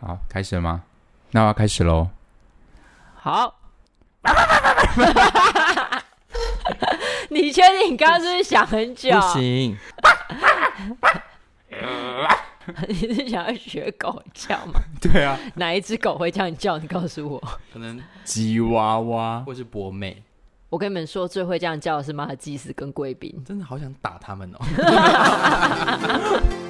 好，开始了吗？那我要开始喽。好。你确定你刚刚是不是想很久？不行。你是想要学狗叫吗？对啊。哪一只狗会这样叫？你告诉我。可能吉娃娃，或是博美。我跟你们说，最会这样叫的是马尔济斯跟贵宾。真的好想打他们哦。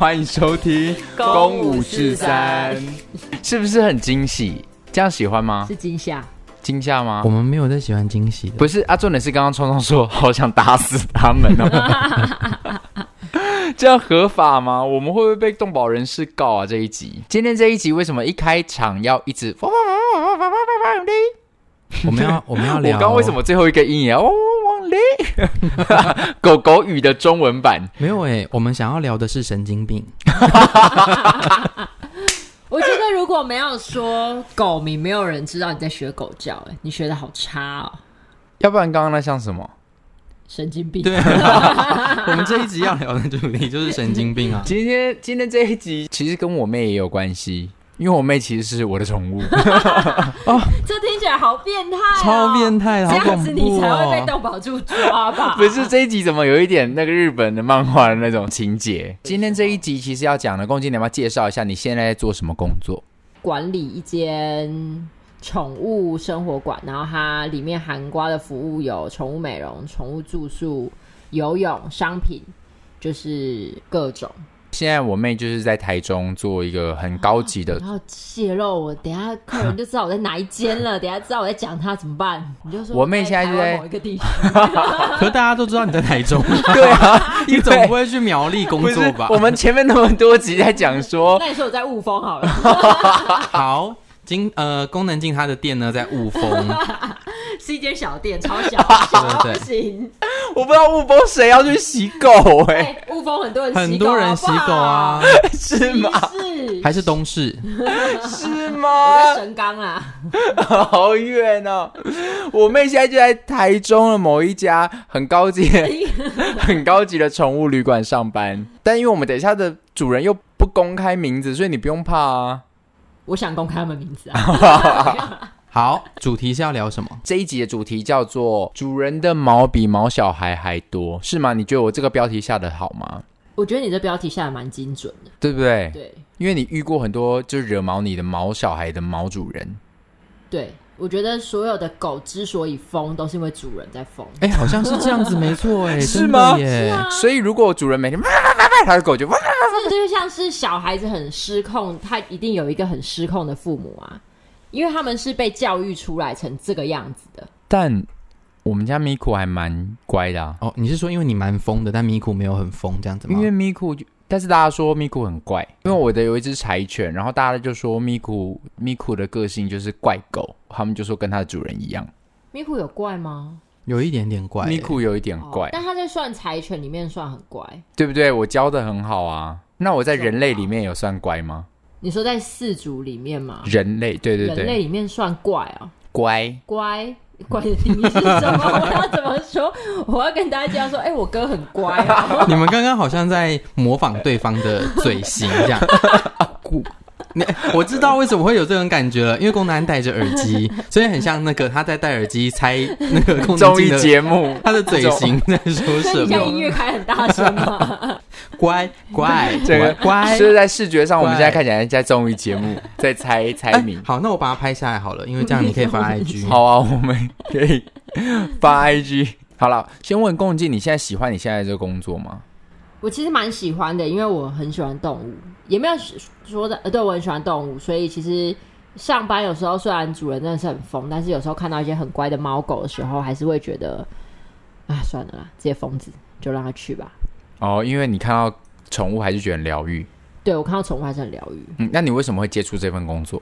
欢迎收听《公五至三》，是不是很惊喜？这样喜欢吗？是惊吓，惊吓吗？我们没有在喜欢惊喜的，不是啊。重点是刚刚聪聪说好想打死他们哦，这样合法吗？我们会不会被动保人士告啊？这一集，今天这一集为什么一开场要一直？我们要我们要聊，我刚为什么最后一个音也要？狗狗语的中文版没有哎、欸，我们想要聊的是神经病。我觉得如果没有说狗名，没有人知道你在学狗叫。哎，你学的好差哦。要不然刚刚那像什么？神经病。对、啊，我们这一集要聊的主题就是神经病啊。今天今天这一集其实跟我妹也有关系。因为我妹其实是我的宠物 哦，这听起来好变态、哦，超变态，这样子你才会被动保住抓吧？不是这一集怎么有一点那个日本的漫画的那种情节？今天这一集其实要讲的，公鸡你要不要介绍一下你现在在做什么工作？管理一间宠物生活馆，然后它里面含瓜的服务有宠物美容、宠物住宿、游泳、商品，就是各种。现在我妹就是在台中做一个很高级的，然后泄露我，等下客人就知道我在哪一间了。等下知道我在讲他怎么办？你就说我妹现在就在某一个地方，可是大家都知道你在台中，对啊，你总不会去苗栗工作吧？我们前面那么多集在讲说，那你说我在雾峰好了，好。今呃，功能进他的店呢在雾峰，是一间小店，超小，小不行。我不知道雾峰谁要去洗狗 哎、欸，雾、欸、峰很多人很多人洗狗啊，是吗？是还是东市？是吗？我在神冈啊，好远哦。我妹现在就在台中的某一家很高级、很高级的宠物旅馆上班，但因为我们等一下的主人又不公开名字，所以你不用怕啊。我想公开他们名字啊！好，主题是要聊什么？这一集的主题叫做“主人的毛比毛小孩还多”，是吗？你觉得我这个标题下的好吗？我觉得你这标题下的蛮精准的，对不对？对，因为你遇过很多就惹毛你的毛小孩的毛主人。对，我觉得所有的狗之所以疯，都是因为主人在疯。哎，好像是这样子，没错，哎，是吗？是啊。所以如果主人每天。他的狗就，这就像是小孩子很失控，他一定有一个很失控的父母啊，因为他们是被教育出来成这个样子的。但我们家咪库还蛮乖的啊。哦，你是说因为你蛮疯的，但咪库没有很疯这样子吗？因为咪库，但是大家说咪库很怪，因为我的有一只柴犬，然后大家就说咪库咪库的个性就是怪狗，他们就说跟它的主人一样。咪库有怪吗？有一点点怪，咪库有一点怪，哦，但他在算柴犬里面算很乖，对不对？我教的很好啊。那我在人类里面有算乖吗？你说在四组里面吗？人类，对对对，人类里面算怪啊，乖乖乖的定义是什么？我要怎么说？我要跟大家讲说，哎、欸，我哥很乖啊。你们刚刚好像在模仿对方的嘴型，这样。你我知道为什么会有这种感觉了，因为龚南戴着耳机，所以很像那个他在戴耳机猜那个综艺节目，他的嘴型 在说什么？你像音乐开很大声吗？乖乖，这个乖，就是在视觉上，我们现在看起来在综艺节目，在猜猜谜、欸。好，那我把它拍下来好了，因为这样你可以发 IG。好啊，我们可以发 IG。好了，先问共进，你现在喜欢你现在这个工作吗？我其实蛮喜欢的，因为我很喜欢动物，也没有说的呃，对，我很喜欢动物，所以其实上班有时候虽然主人真的是很疯，但是有时候看到一些很乖的猫狗的时候，还是会觉得，啊，算了啦，这些疯子就让他去吧。哦，因为你看到宠物还是觉得很疗愈。对，我看到宠物还是很疗愈。嗯，那你为什么会接触这份工作？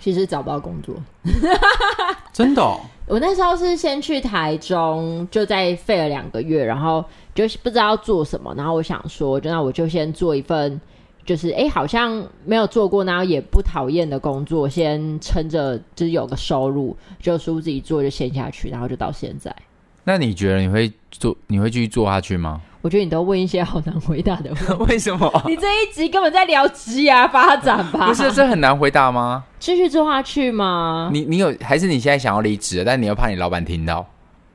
其实找不到工作，真的哦。我那时候是先去台中，就在废了两个月，然后就是不知道要做什么，然后我想说，就那我就先做一份就是哎、欸，好像没有做过，然后也不讨厌的工作，先撑着，就是有个收入，就舒服自己做就先下去，然后就到现在。那你觉得你会做？你会继续做下去吗？我觉得你都问一些好难回答的问题。为什么？你这一集根本在聊职业发展吧？不是，这很难回答吗？继续做下去吗？你你有还是你现在想要离职，但你又怕你老板听到？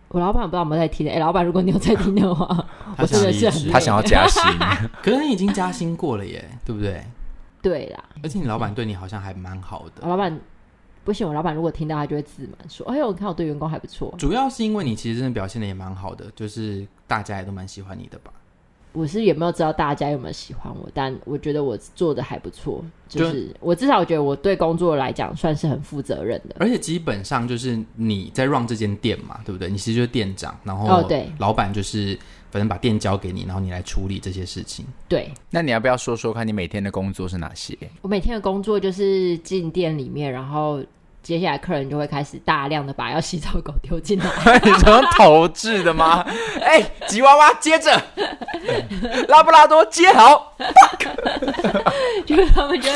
我老板不知道有没有在听的。哎，老板，如果你有在听的话，我真的是很他想要加薪，可是你已经加薪过了耶，对不对？对啦，而且你老板对你好像还蛮好的。我老板。不行，我老板如果听到，他就会自满说：“哎呦，我看我对员工还不错。”主要是因为你其实真的表现的也蛮好的，就是大家也都蛮喜欢你的吧。我是也没有知道大家有没有喜欢我，但我觉得我做的还不错。就是就我至少我觉得我对工作来讲算是很负责任的。而且基本上就是你在 run 这间店嘛，对不对？你其实就是店长，然后对老板就是反正把店交给你，然后你来处理这些事情。对，那你要不要说说看你每天的工作是哪些？我每天的工作就是进店里面，然后。接下来客人就会开始大量的把要洗澡狗丢进来，你说投掷的吗？哎、欸，吉娃娃接着，拉布拉多接好，就是他们就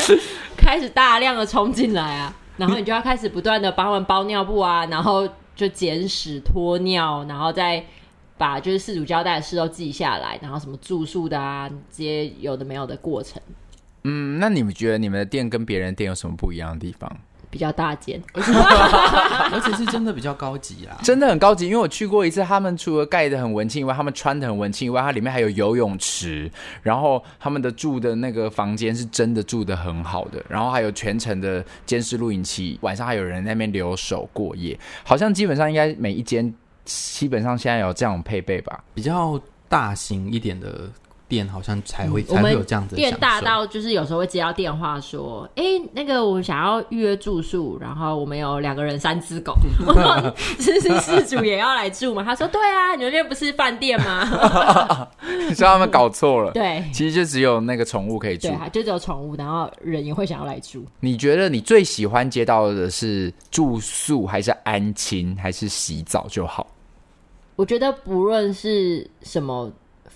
开始大量的冲进来啊，然后你就要开始不断的帮他们包尿布啊，然后就捡屎拖尿，然后再把就是饲主交代的事都记下来，然后什么住宿的啊，这些有的没有的过程。嗯，那你们觉得你们的店跟别人店有什么不一样的地方？比较大间，而且是真的比较高级啦，真的很高级。因为我去过一次，他们除了盖的很文青以外，他们穿的很文青以外，它里面还有游泳池，然后他们的住的那个房间是真的住的很好的，然后还有全程的监视录影器，晚上还有人在那边留守过夜。好像基本上应该每一间基本上现在有这样配备吧，比较大型一点的。店好像才会、嗯、才会有这样子的，店大到就是有时候会接到电话说，哎、欸，那个我想要预约住宿，然后我们有两个人三只狗，是是事主也要来住吗？他说对啊，你们那边不是饭店吗？你说他们搞错了，对，其实就只有那个宠物可以住，对，就只有宠物，然后人也会想要来住。你觉得你最喜欢接到的是住宿，还是安亲，还是洗澡就好？我觉得不论是什么。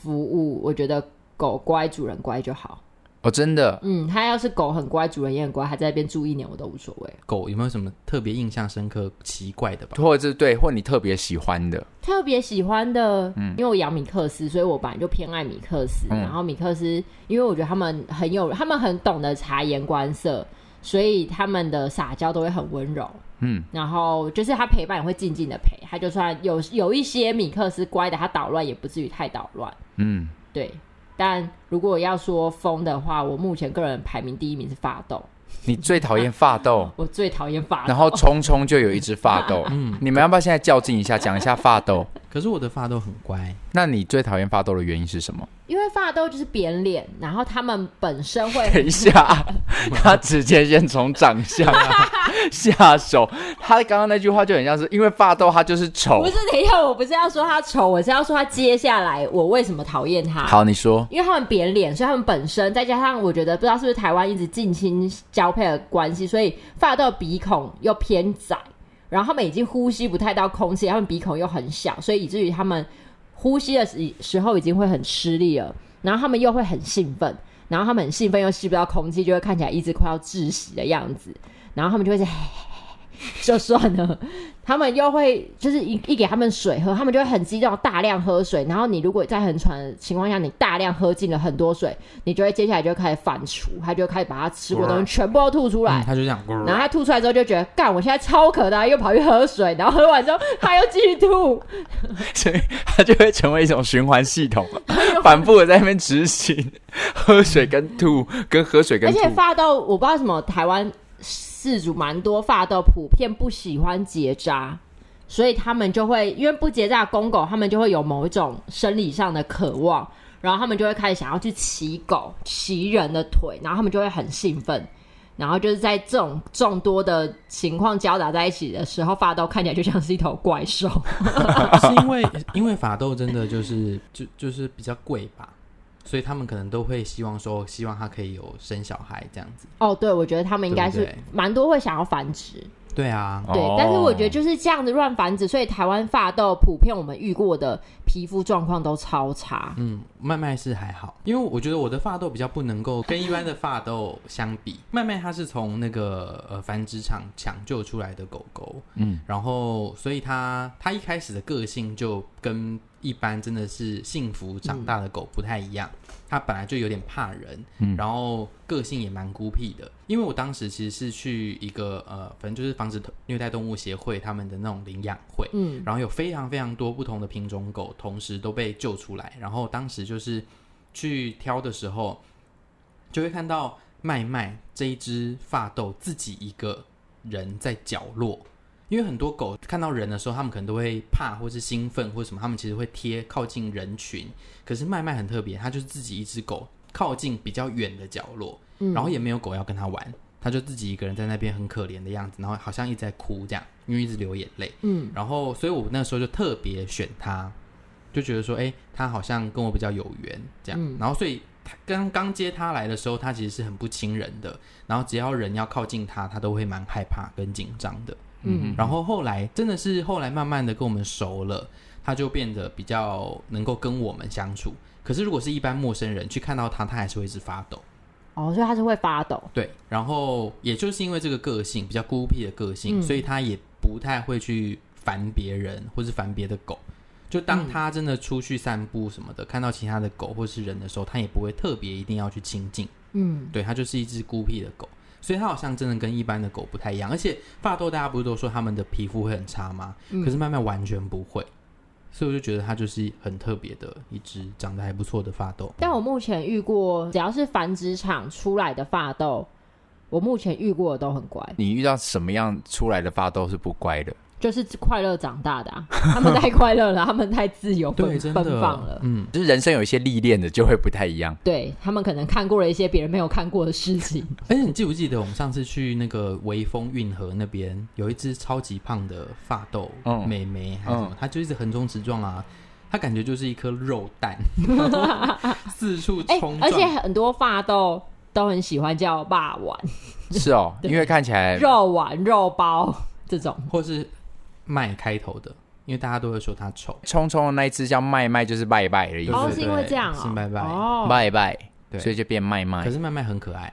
服务，我觉得狗乖，主人乖就好。哦，真的。嗯，它要是狗很乖，主人也很乖，还在那边住一年，我都无所谓。狗有没有什么特别印象深刻、奇怪的吧？或者是对，或你特别喜欢的？特别喜欢的，嗯，因为我养米克斯，所以我本来就偏爱米克斯。嗯、然后米克斯，因为我觉得他们很有，他们很懂得察言观色，所以他们的撒娇都会很温柔。嗯，然后就是他陪伴也会静静的陪，他就算有有一些米克斯乖的，他捣乱也不至于太捣乱。嗯，对。但如果要说疯的话，我目前个人排名第一名是发豆。你最讨厌发豆？我最讨厌发豆。然后聪聪就有一只发豆。嗯，你们要不要现在较劲一下，讲一下发豆？可是我的发豆很乖。那你最讨厌发豆的原因是什么？因为发豆就是扁脸，然后他们本身会等一下，他直接先从长相 下手。他刚刚那句话就很像是因为发豆他就是丑，不是？等一下，我不是要说他丑，我是要说他接下来我为什么讨厌他。好，你说，因为他们扁脸，所以他们本身再加上我觉得不知道是不是台湾一直近亲交配的关系，所以发豆鼻孔又偏窄，然后他们已经呼吸不太到空气，他们鼻孔又很小，所以以至于他们。呼吸的时时候已经会很吃力了，然后他们又会很兴奋，然后他们很兴奋又吸不到空气，就会看起来一直快要窒息的样子，然后他们就会在。就算了，他们又会就是一一给他们水喝，他们就会很激动，大量喝水。然后你如果在很喘的情况下，你大量喝进了很多水，你就会接下来就开始反刍，他就会开始把他吃过的东西全部都吐出来。嗯、他就这样，然后他吐出来之后就觉得，干，我现在超渴的，又跑去喝水，然后喝完之后他又继续吐，所以他就会成为一种循环系统，反复的在那边执行喝水跟吐，跟喝水跟吐。而且发到我不知道什么台湾。饲主蛮多，法斗普遍不喜欢结扎，所以他们就会因为不结扎公狗，他们就会有某一种生理上的渴望，然后他们就会开始想要去骑狗、骑人的腿，然后他们就会很兴奋，然后就是在这种众多的情况交杂在一起的时候，法斗看起来就像是一头怪兽，是因为因为法斗真的就是就就是比较贵吧。所以他们可能都会希望说，希望他可以有生小孩这样子。哦，对，我觉得他们应该是蛮多会想要繁殖。对啊，对，但是我觉得就是这样子乱繁殖，所以台湾发痘普遍我们遇过的皮肤状况都超差。嗯，麦麦是还好，因为我觉得我的发豆比较不能够跟一般的发豆相比。麦麦它是从那个呃繁殖场抢救出来的狗狗，嗯，然后所以它它一开始的个性就跟一般真的是幸福长大的狗不太一样。它、嗯、本来就有点怕人，嗯，然后个性也蛮孤僻的。因为我当时其实是去一个呃，反正就是防止虐待动物协会他们的那种领养会，嗯，然后有非常非常多不同的品种狗同时都被救出来，然后当时。就是去挑的时候，就会看到麦麦这一只发豆自己一个人在角落。因为很多狗看到人的时候，他们可能都会怕，或是兴奋，或者什么，他们其实会贴靠近人群。可是麦麦很特别，它就是自己一只狗靠近比较远的角落，然后也没有狗要跟它玩，它就自己一个人在那边很可怜的样子，然后好像一直在哭这样，因为一直流眼泪。嗯，然后所以我那时候就特别选它。就觉得说，哎、欸，他好像跟我比较有缘，这样。嗯、然后，所以他刚刚接他来的时候，他其实是很不亲人的。然后，只要人要靠近他，他都会蛮害怕跟紧张的。嗯。然后后来真的是后来慢慢的跟我们熟了，他就变得比较能够跟我们相处。可是，如果是一般陌生人去看到他，他还是会一直发抖。哦，所以他是会发抖。对。然后，也就是因为这个个性比较孤僻的个性，嗯、所以他也不太会去烦别人，或是烦别的狗。就当他真的出去散步什么的，嗯、看到其他的狗或是人的时候，他也不会特别一定要去亲近。嗯，对，它就是一只孤僻的狗，所以它好像真的跟一般的狗不太一样。而且法斗大家不是都说他们的皮肤会很差吗？嗯、可是麦麦完全不会，所以我就觉得它就是很特别的一只长得还不错的法斗。但我目前遇过，只要是繁殖场出来的法斗，我目前遇过的都很乖。你遇到什么样出来的法斗是不乖的？就是快乐长大的啊，他们太快乐了，他们太自由奔奔放了。嗯，就是人生有一些历练的，就会不太一样。对，他们可能看过了一些别人没有看过的事情。而 且你记不记得我们上次去那个微风运河那边，有一只超级胖的发豆美眉，还是什么？它就一直横冲直撞啊，它感觉就是一颗肉蛋，四处冲撞。而且很多发豆都很喜欢叫霸王。是哦，因为看起来肉丸、肉包这种，或是。麦开头的，因为大家都会说他丑。聪聪的那一只叫麦麦，就是拜拜的意思。哦，是因为这样啊，是拜拜哦，拜拜，对，所以就变麦麦。可是麦麦很可爱，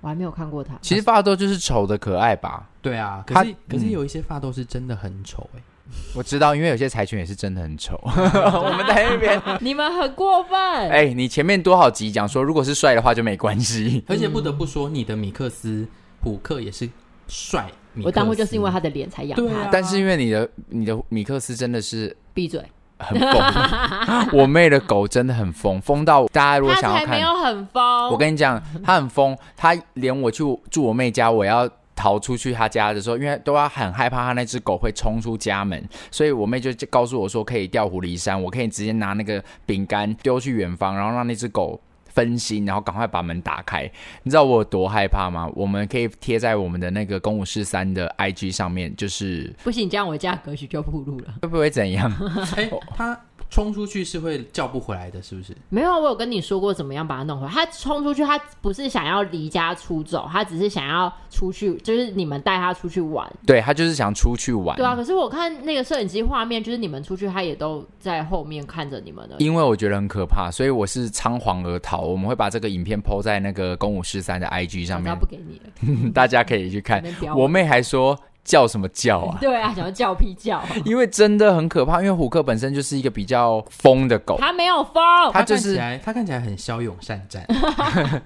我还没有看过他。其实发豆就是丑的可爱吧？对啊，可是可是有一些发豆是真的很丑哎。我知道，因为有些柴犬也是真的很丑。我们在那边，你们很过分。哎，你前面多少集讲说，如果是帅的话就没关系。而且不得不说，你的米克斯虎克也是帅。我当初就是因为他的脸才养他，但是因为你的你的米克斯真的是闭嘴，很疯。我妹的狗真的很疯，疯到大家如果想要看，没有很疯。我跟你讲，他很疯，他连我去住我妹家，我要逃出去他家的时候，因为都要很害怕他那只狗会冲出家门，所以我妹就告诉我说可以调虎离山，我可以直接拿那个饼干丢去远方，然后让那只狗。分心，然后赶快把门打开。你知道我有多害怕吗？我们可以贴在我们的那个公五四三的 IG 上面，就是不行，这样我家格局就暴露了。会不会怎样？哎，他。冲出去是会叫不回来的，是不是？没有，我有跟你说过怎么样把它弄回来。他冲出去，他不是想要离家出走，他只是想要出去，就是你们带他出去玩。对，他就是想出去玩。对啊，可是我看那个摄影机画面，就是你们出去，他也都在后面看着你们的。因为我觉得很可怕，所以我是仓皇而逃。我们会把这个影片 po 在那个公五十三的 IG 上面，不给你了，大家可以去看。我妹还说。叫什么叫啊？对啊，想要叫屁叫。因为真的很可怕，因为虎克本身就是一个比较疯的狗。他没有疯，他就是它看，他看起来很骁勇善战。哎、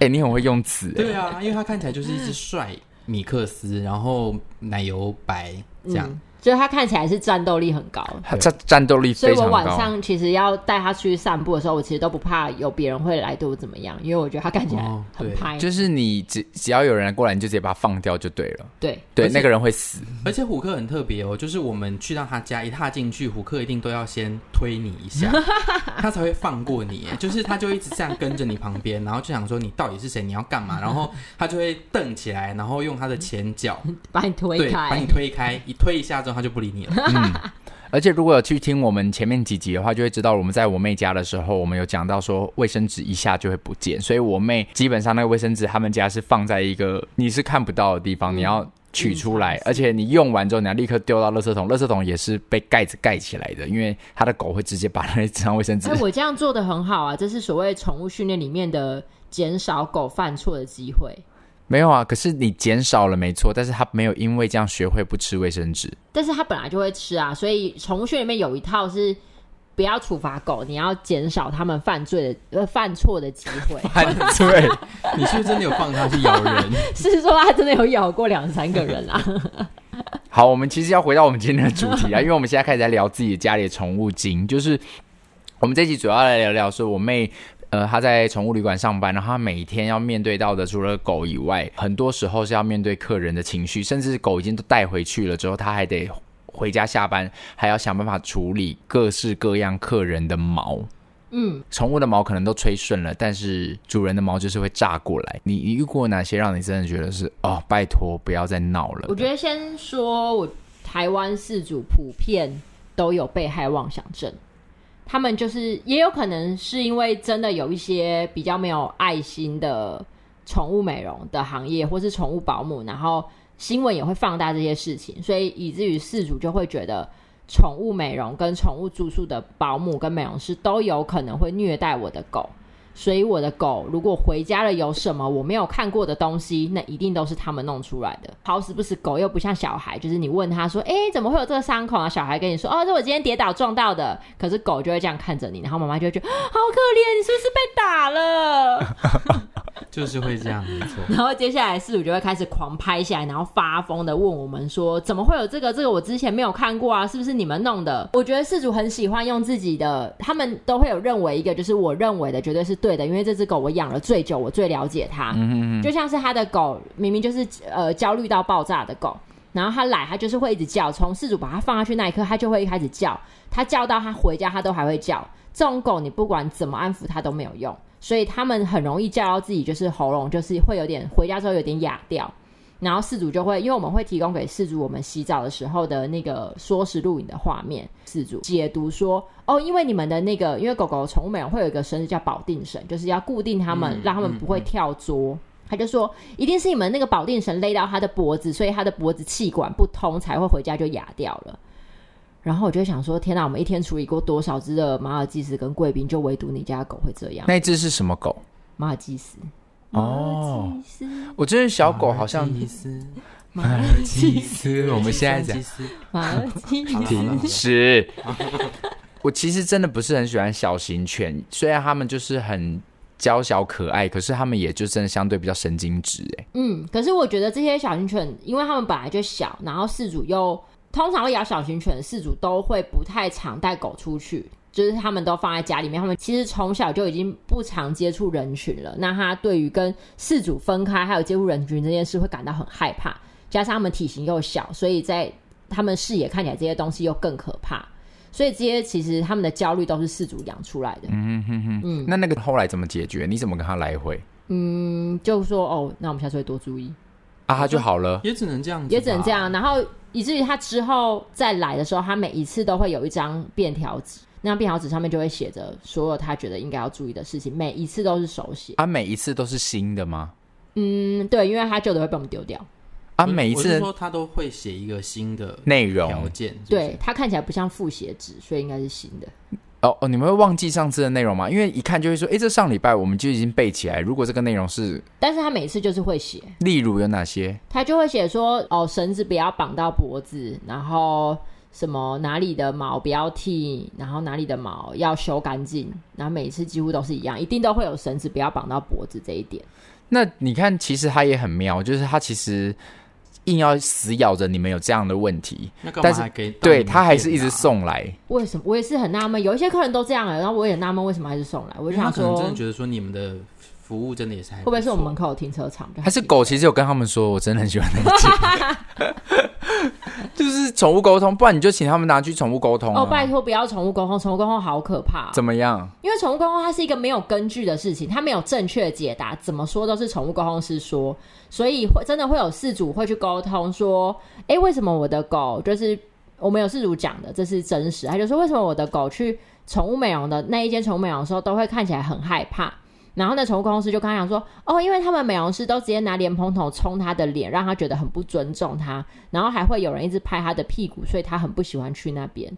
欸，你很会用词。对啊，因为他看起来就是一只帅米克斯，然后奶油白这样。嗯就是他看起来是战斗力很高，他战战斗力非常高。所以我晚上其实要带他出去散步的时候，我其实都不怕有别人会来对我怎么样，因为我觉得他看起来很拍。就是你只只要有人过来，你就直接把他放掉就对了。对对，那个人会死。而且虎克很特别哦，就是我们去到他家，一踏进去，虎克一定都要先推你一下，他才会放过你。就是他就一直这样跟着你旁边，然后就想说你到底是谁，你要干嘛？然后他就会瞪起来，然后用他的前脚把你推开，把你推开，一推一下之后。他就不理你了。嗯，而且如果有去听我们前面几集的话，就会知道我们在我妹家的时候，我们有讲到说卫生纸一下就会不见，所以我妹基本上那个卫生纸他们家是放在一个你是看不到的地方，嗯、你要取出来，而且你用完之后，你要立刻丢到垃圾桶，垃圾桶也是被盖子盖起来的，因为它的狗会直接把那张卫生纸。哎，我这样做的很好啊，这是所谓宠物训练里面的减少狗犯错的机会。没有啊，可是你减少了没错，但是他没有因为这样学会不吃卫生纸。但是他本来就会吃啊，所以宠物训里面有一套是不要处罚狗，你要减少他们犯罪的呃犯错的机会。犯罪？你是不是真的有放它去咬人？是说它真的有咬过两三个人啊？好，我们其实要回到我们今天的主题啊，因为我们现在开始在聊自己家里的宠物经，就是我们这期主要来聊聊说我妹。呃，他在宠物旅馆上班，然后他每天要面对到的，除了狗以外，很多时候是要面对客人的情绪，甚至狗已经都带回去了之后，他还得回家下班，还要想办法处理各式各样客人的毛。嗯，宠物的毛可能都吹顺了，但是主人的毛就是会炸过来。你遇过哪些让你真的觉得是哦，拜托不要再闹了？我觉得先说，我台湾饲主普遍都有被害妄想症。他们就是也有可能是因为真的有一些比较没有爱心的宠物美容的行业，或是宠物保姆，然后新闻也会放大这些事情，所以以至于事主就会觉得宠物美容跟宠物住宿的保姆跟美容师都有可能会虐待我的狗。所以我的狗如果回家了有什么我没有看过的东西，那一定都是他们弄出来的。好死不死，狗又不像小孩，就是你问他说：“哎，怎么会有这个伤口啊？”小孩跟你说：“哦，是我今天跌倒撞到的。”可是狗就会这样看着你，然后妈妈就会觉得好可怜，你是不是被打了？就是会这样，没错。然后接下来事主就会开始狂拍下来，然后发疯的问我们说：“怎么会有这个？这个我之前没有看过啊，是不是你们弄的？”我觉得事主很喜欢用自己的，他们都会有认为一个，就是我认为的绝对是对的，因为这只狗我养了最久，我最了解它。嗯嗯，就像是他的狗明明就是呃焦虑到爆炸的狗，然后他来，他就是会一直叫，从事主把它放下去那一刻，它就会一开始叫，它叫到它回家，它都还会叫。这种狗你不管怎么安抚它都没有用。所以他们很容易叫到自己，就是喉咙，就是会有点回家之后有点哑掉，然后事主就会，因为我们会提供给事主我们洗澡的时候的那个缩时录影的画面，事主解读说，哦，因为你们的那个，因为狗狗宠物美容会有一个绳子叫保定绳，就是要固定它们，让他们不会跳桌。他就说，一定是你们那个保定绳勒到他的脖子，所以他的脖子气管不通，才会回家就哑掉了。然后我就想说，天哪！我们一天处理过多少只的马尔济斯跟贵宾，就唯独你家狗会这样。那只是什么狗？马尔济斯。哦，我觉得小狗好像。马尔济斯。马尔济斯。我们现在讲。马尔济斯。停止。我其实真的不是很喜欢小型犬，虽然他们就是很娇小可爱，可是他们也就真的相对比较神经质哎。嗯，可是我觉得这些小型犬，因为他们本来就小，然后饲主又。通常会养小型犬的饲主都会不太常带狗出去，就是他们都放在家里面。他们其实从小就已经不常接触人群了，那他对于跟饲主分开还有接触人群这件事会感到很害怕。加上他们体型又小，所以在他们视野看起来这些东西又更可怕。所以这些其实他们的焦虑都是四主养出来的。嗯哼哼，嗯，那那个后来怎么解决？你怎么跟他来回？嗯，就说哦，那我们下次会多注意。啊，他就好了，也只能这样，也只能这样。然后以至于他之后再来的时候，他每一次都会有一张便条纸，那张便条纸上面就会写着所有他觉得应该要注意的事情，每一次都是手写。啊，每一次都是新的吗？嗯，对，因为他旧的会被我们丢掉。啊，每一次说他都会写一个新的内容条件，对，他看起来不像复写纸，所以应该是新的。哦哦，你们会忘记上次的内容吗？因为一看就会说，哎，这上礼拜我们就已经背起来。如果这个内容是，但是他每次就是会写，例如有哪些？他就会写说，哦，绳子不要绑到脖子，然后什么哪里的毛不要剃，然后哪里的毛要修干净，然后每次几乎都是一样，一定都会有绳子不要绑到脖子这一点。那你看，其实他也很妙，就是他其实。硬要死咬着你们有这样的问题，但是对他还是一直送来。为什么？我也是很纳闷，有一些客人都这样了，然后我也纳闷为什么还是送来。我就想说，他可能真的觉得说你们的服务真的也是还会不会是我们门口有停车场？还是狗其实有跟他们说，我真的很喜欢那个。就是宠物沟通，不然你就请他们拿去宠物沟通啊。哦，拜托不要宠物沟通，宠物沟通好可怕。怎么样？因为宠物沟通它是一个没有根据的事情，它没有正确的解答，怎么说都是宠物沟通师说，所以会真的会有事主会去沟通说，哎，为什么我的狗就是我们有事主讲的，这是真实，他就说为什么我的狗去宠物美容的那一间宠物美容的时候都会看起来很害怕，然后那宠物公司就跟他讲说，哦，因为他们美容师都直接拿莲蓬头冲他的脸，让他觉得很不尊重他，然后还会有人一直拍他的屁股，所以他很不喜欢去那边。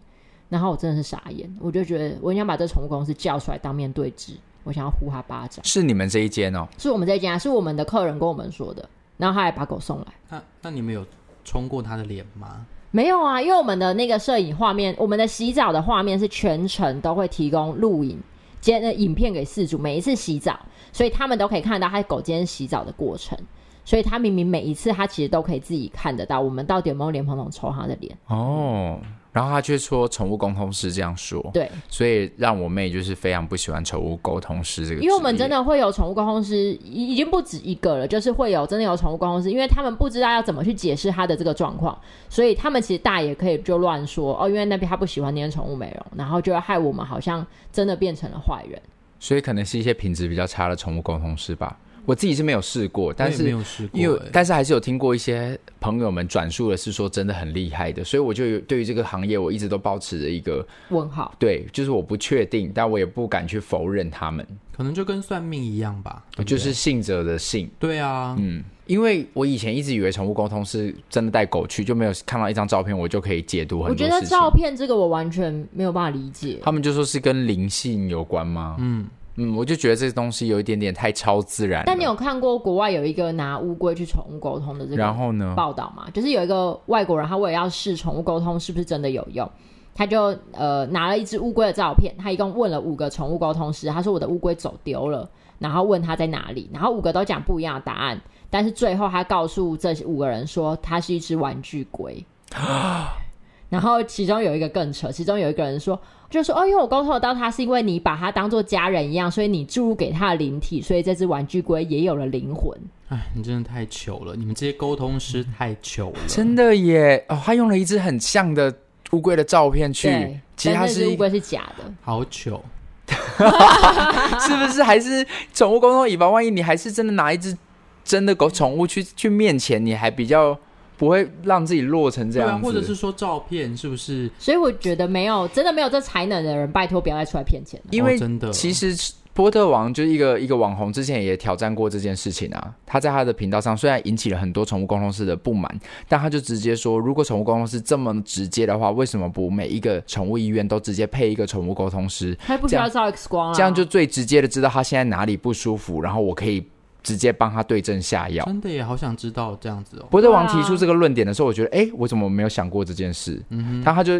然后我真的是傻眼，我就觉得我想把这宠物公司叫出来当面对质，我想要呼他巴掌。是你们这一间哦？是我们这一间啊，是我们的客人跟我们说的，然后他还把狗送来。那那你们有冲过他的脸吗？没有啊，因为我们的那个摄影画面，我们的洗澡的画面是全程都会提供录影接的影片给饲主，每一次洗澡，所以他们都可以看到他狗今天洗澡的过程。所以他明明每一次他其实都可以自己看得到，我们到底有没有莲蓬头抽他的脸哦。然后他却说宠物沟通师这样说，对，所以让我妹就是非常不喜欢宠物沟通师这个。因为我们真的会有宠物沟通师，已已经不止一个了，就是会有真的有宠物沟通师，因为他们不知道要怎么去解释他的这个状况，所以他们其实大也可以就乱说哦，因为那边他不喜欢那间宠物美容，然后就要害我们好像真的变成了坏人。所以可能是一些品质比较差的宠物沟通师吧。我自己是没有试过，但是没有试过，因为但是还是有听过一些朋友们转述的是说真的很厉害的，所以我就对于这个行业我一直都保持着一个问号。对，就是我不确定，但我也不敢去否认他们。可能就跟算命一样吧，对对就是信者的信。对啊，嗯，因为我以前一直以为宠物沟通是真的带狗去，就没有看到一张照片我就可以解读很多事情。我觉得照片这个我完全没有办法理解。他们就说是跟灵性有关吗？嗯。嗯，我就觉得这个东西有一点点太超自然。但你有看过国外有一个拿乌龟去宠物沟通的这个然后呢报道吗？就是有一个外国人，他为了要试宠物沟通是不是真的有用，他就呃拿了一只乌龟的照片，他一共问了五个宠物沟通师，他说我的乌龟走丢了，然后问他在哪里，然后五个都讲不一样的答案，但是最后他告诉这五个人说它是一只玩具龟。然后其中有一个更扯，其中有一个人说，就说哦，因为我沟通得到他，是因为你把他当做家人一样，所以你注入给他的灵体，所以这只玩具龟也有了灵魂。哎，你真的太糗了，你们这些沟通师太糗了，真的耶！哦，他用了一只很像的乌龟的照片去，其实他是乌龟是假的，好糗，是不是？还是宠物沟通以防万一，你还是真的拿一只真的狗宠物去去面前，你还比较。不会让自己落成这样子，啊，或者是说照片是不是？所以我觉得没有，真的没有这才能的人，拜托不要再出来骗钱了。因为真的，其实波特王就是一个一个网红，之前也挑战过这件事情啊。他在他的频道上虽然引起了很多宠物沟通师的不满，但他就直接说，如果宠物沟通师这么直接的话，为什么不每一个宠物医院都直接配一个宠物沟通师？还不需要照 X 光啊？这样就最直接的知道他现在哪里不舒服，然后我可以。直接帮他对症下药，真的也好想知道这样子哦。波特王提出这个论点的时候，我觉得，哎、啊，我怎么没有想过这件事？嗯哼，他他就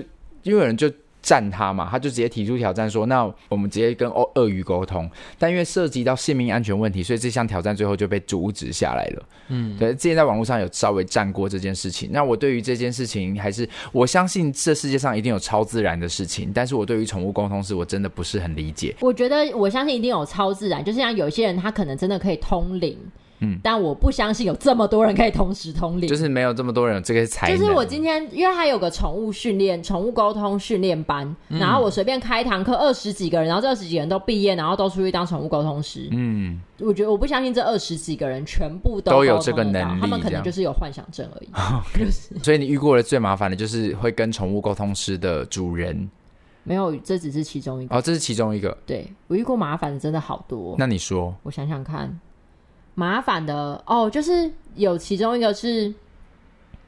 因为有人就。战他嘛，他就直接提出挑战说：“那我们直接跟鳄鳄鱼沟通。”但因为涉及到性命安全问题，所以这项挑战最后就被阻止下来了。嗯，对，之前在网络上有稍微战过这件事情。那我对于这件事情，还是我相信这世界上一定有超自然的事情，但是我对于宠物沟通是我真的不是很理解。我觉得我相信一定有超自然，就是像有些人他可能真的可以通灵。嗯，但我不相信有这么多人可以同时通灵，就是没有这么多人有这个才能。就是我今天，因为他有个宠物训练、宠物沟通训练班，嗯、然后我随便开一堂课，二十几个人，然后这二十几个人都毕业，然后都出去当宠物沟通师。嗯，我觉得我不相信这二十几个人全部都，都有这个能力，他们可能就是有幻想症而已。所以你遇过的最麻烦的就是会跟宠物沟通师的主人。没有，这只是其中一个。哦，这是其中一个。对，我遇过麻烦的真的好多。那你说，我想想看。麻烦的哦，就是有其中一个是，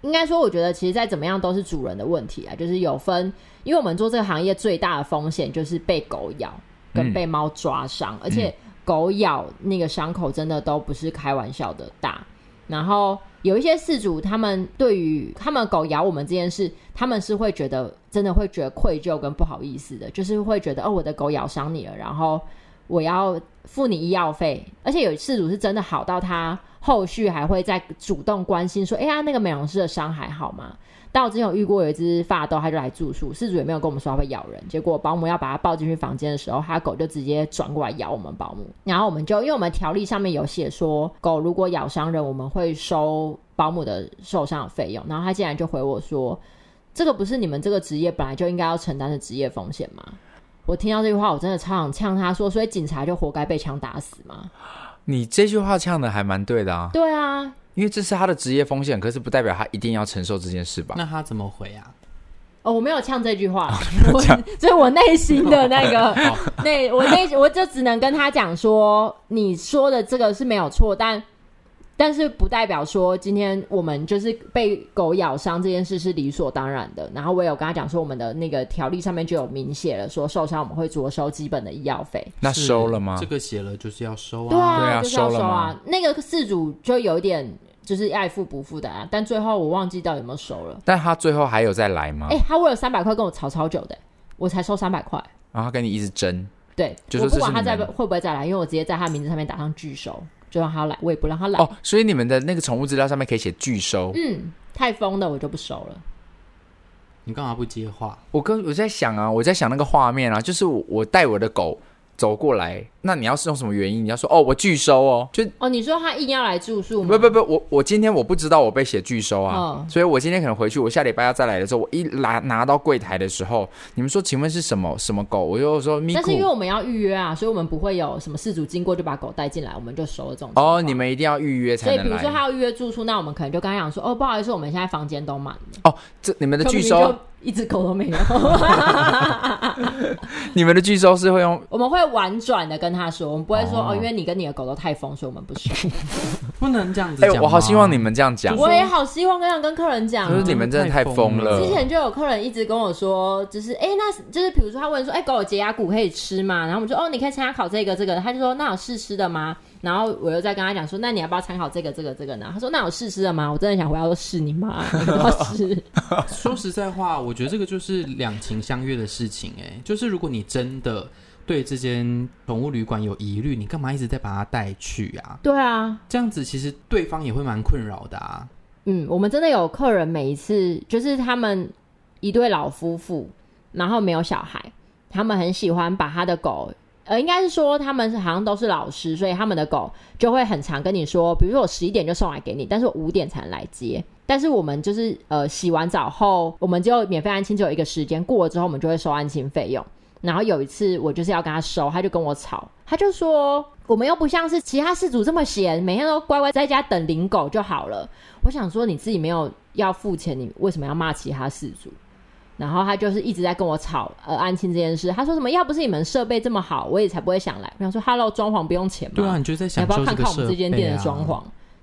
应该说，我觉得其实再怎么样都是主人的问题啊。就是有分，因为我们做这个行业最大的风险就是被狗咬跟被猫抓伤，嗯、而且狗咬那个伤口真的都不是开玩笑的大。然后有一些事主，他们对于他们狗咬我们这件事，他们是会觉得真的会觉得愧疚跟不好意思的，就是会觉得哦，我的狗咬伤你了，然后。我要付你医药费，而且有事主是真的好到他后续还会再主动关心说：“哎呀，那个美容师的伤还好吗？”但我之前有遇过有一只法斗，他就来住宿，饲主也没有跟我们说他会咬人，结果保姆要把他抱进去房间的时候，他狗就直接转过来咬我们保姆，然后我们就因为我们条例上面有写说，狗如果咬伤人，我们会收保姆的受伤的费用，然后他竟然就回我说：“这个不是你们这个职业本来就应该要承担的职业风险吗？”我听到这句话，我真的超想呛他说，所以警察就活该被枪打死吗？你这句话呛的还蛮对的啊。对啊，因为这是他的职业风险，可是不代表他一定要承受这件事吧？那他怎么回啊？哦，我没有呛这句话，我所以我内心的那个，那我内我就只能跟他讲说，你说的这个是没有错，但但是不代表说今天我们就是被狗咬伤这件事是理所当然的。然后我有跟他讲说，我们的那个条例上面就有明写了，说受伤我们会着收基本的医药费。那收了吗？这个写了就是要收啊，对啊，就是要收啊。收？那个事主就有一点。就是爱付不付的啊，但最后我忘记到底有没有收了。但他最后还有再来吗？哎、欸，他为了三百块跟我吵超久的，我才收三百块。然后他跟你一直争，对，就我不管他再会不会再来，因为我直接在他名字上面打上拒收，就让它来，我也不让它来。哦，所以你们的那个宠物资料上面可以写拒收。嗯，太疯的我就不收了。你干嘛不接话？我跟我在想啊，我在想那个画面啊，就是我我带我的狗。走过来，那你要是用什么原因？你要说哦，我拒收哦，就哦，你说他硬要来住宿吗？不不不，我我今天我不知道我被写拒收啊，哦，所以我今天可能回去，我下礼拜要再来的时候，我一拿拿到柜台的时候，你们说，请问是什么什么狗？我就说咪，但是因为我们要预约啊，所以我们不会有什么事主经过就把狗带进来，我们就收了这种。哦，你们一定要预约才。所以比如说他要预约住宿，那我们可能就跟他讲说，哦，不好意思，我们现在房间都满了。哦，这你们的拒收。一只狗都没有。你们的拒收是会用？我们会婉转的跟他说，我们不会说哦，哦，因为你跟你的狗都太疯，所以我们不收。不能这样子讲。哎、欸，我好希望你们这样讲。我也好希望这样跟客人讲。就是你们真的太疯了。之前就有客人一直跟我说，就是哎、欸，那就是比如说他问说，哎、欸，狗有洁牙骨可以吃吗？然后我们说，哦，你可以参加考这个这个。他就说，那有试吃的吗？然后我又再跟他讲说，那你要不要参考这个这个这个呢？他说，那我试吃了吗？我真的想回答说，试你妈，你要试。说实在话，我觉得这个就是两情相悦的事情。哎，就是如果你真的对这间宠物旅馆有疑虑，你干嘛一直在把它带去啊？对啊，这样子其实对方也会蛮困扰的啊。嗯，我们真的有客人每一次就是他们一对老夫妇，然后没有小孩，他们很喜欢把他的狗。呃，应该是说他们好像都是老师，所以他们的狗就会很常跟你说，比如说我十一点就送来给你，但是我五点才能来接。但是我们就是呃洗完澡后，我们就免费安亲，只有一个时间过了之后，我们就会收安亲费用。然后有一次我就是要跟他收，他就跟我吵，他就说我们又不像是其他事主这么闲，每天都乖乖在家等领狗就好了。我想说你自己没有要付钱，你为什么要骂其他事主？然后他就是一直在跟我吵呃安亲这件事，他说什么要不是你们设备这么好，我也才不会想来。我想说哈喽，装潢不用钱吗？对啊，你就在想要不要看看我们这间店的装潢？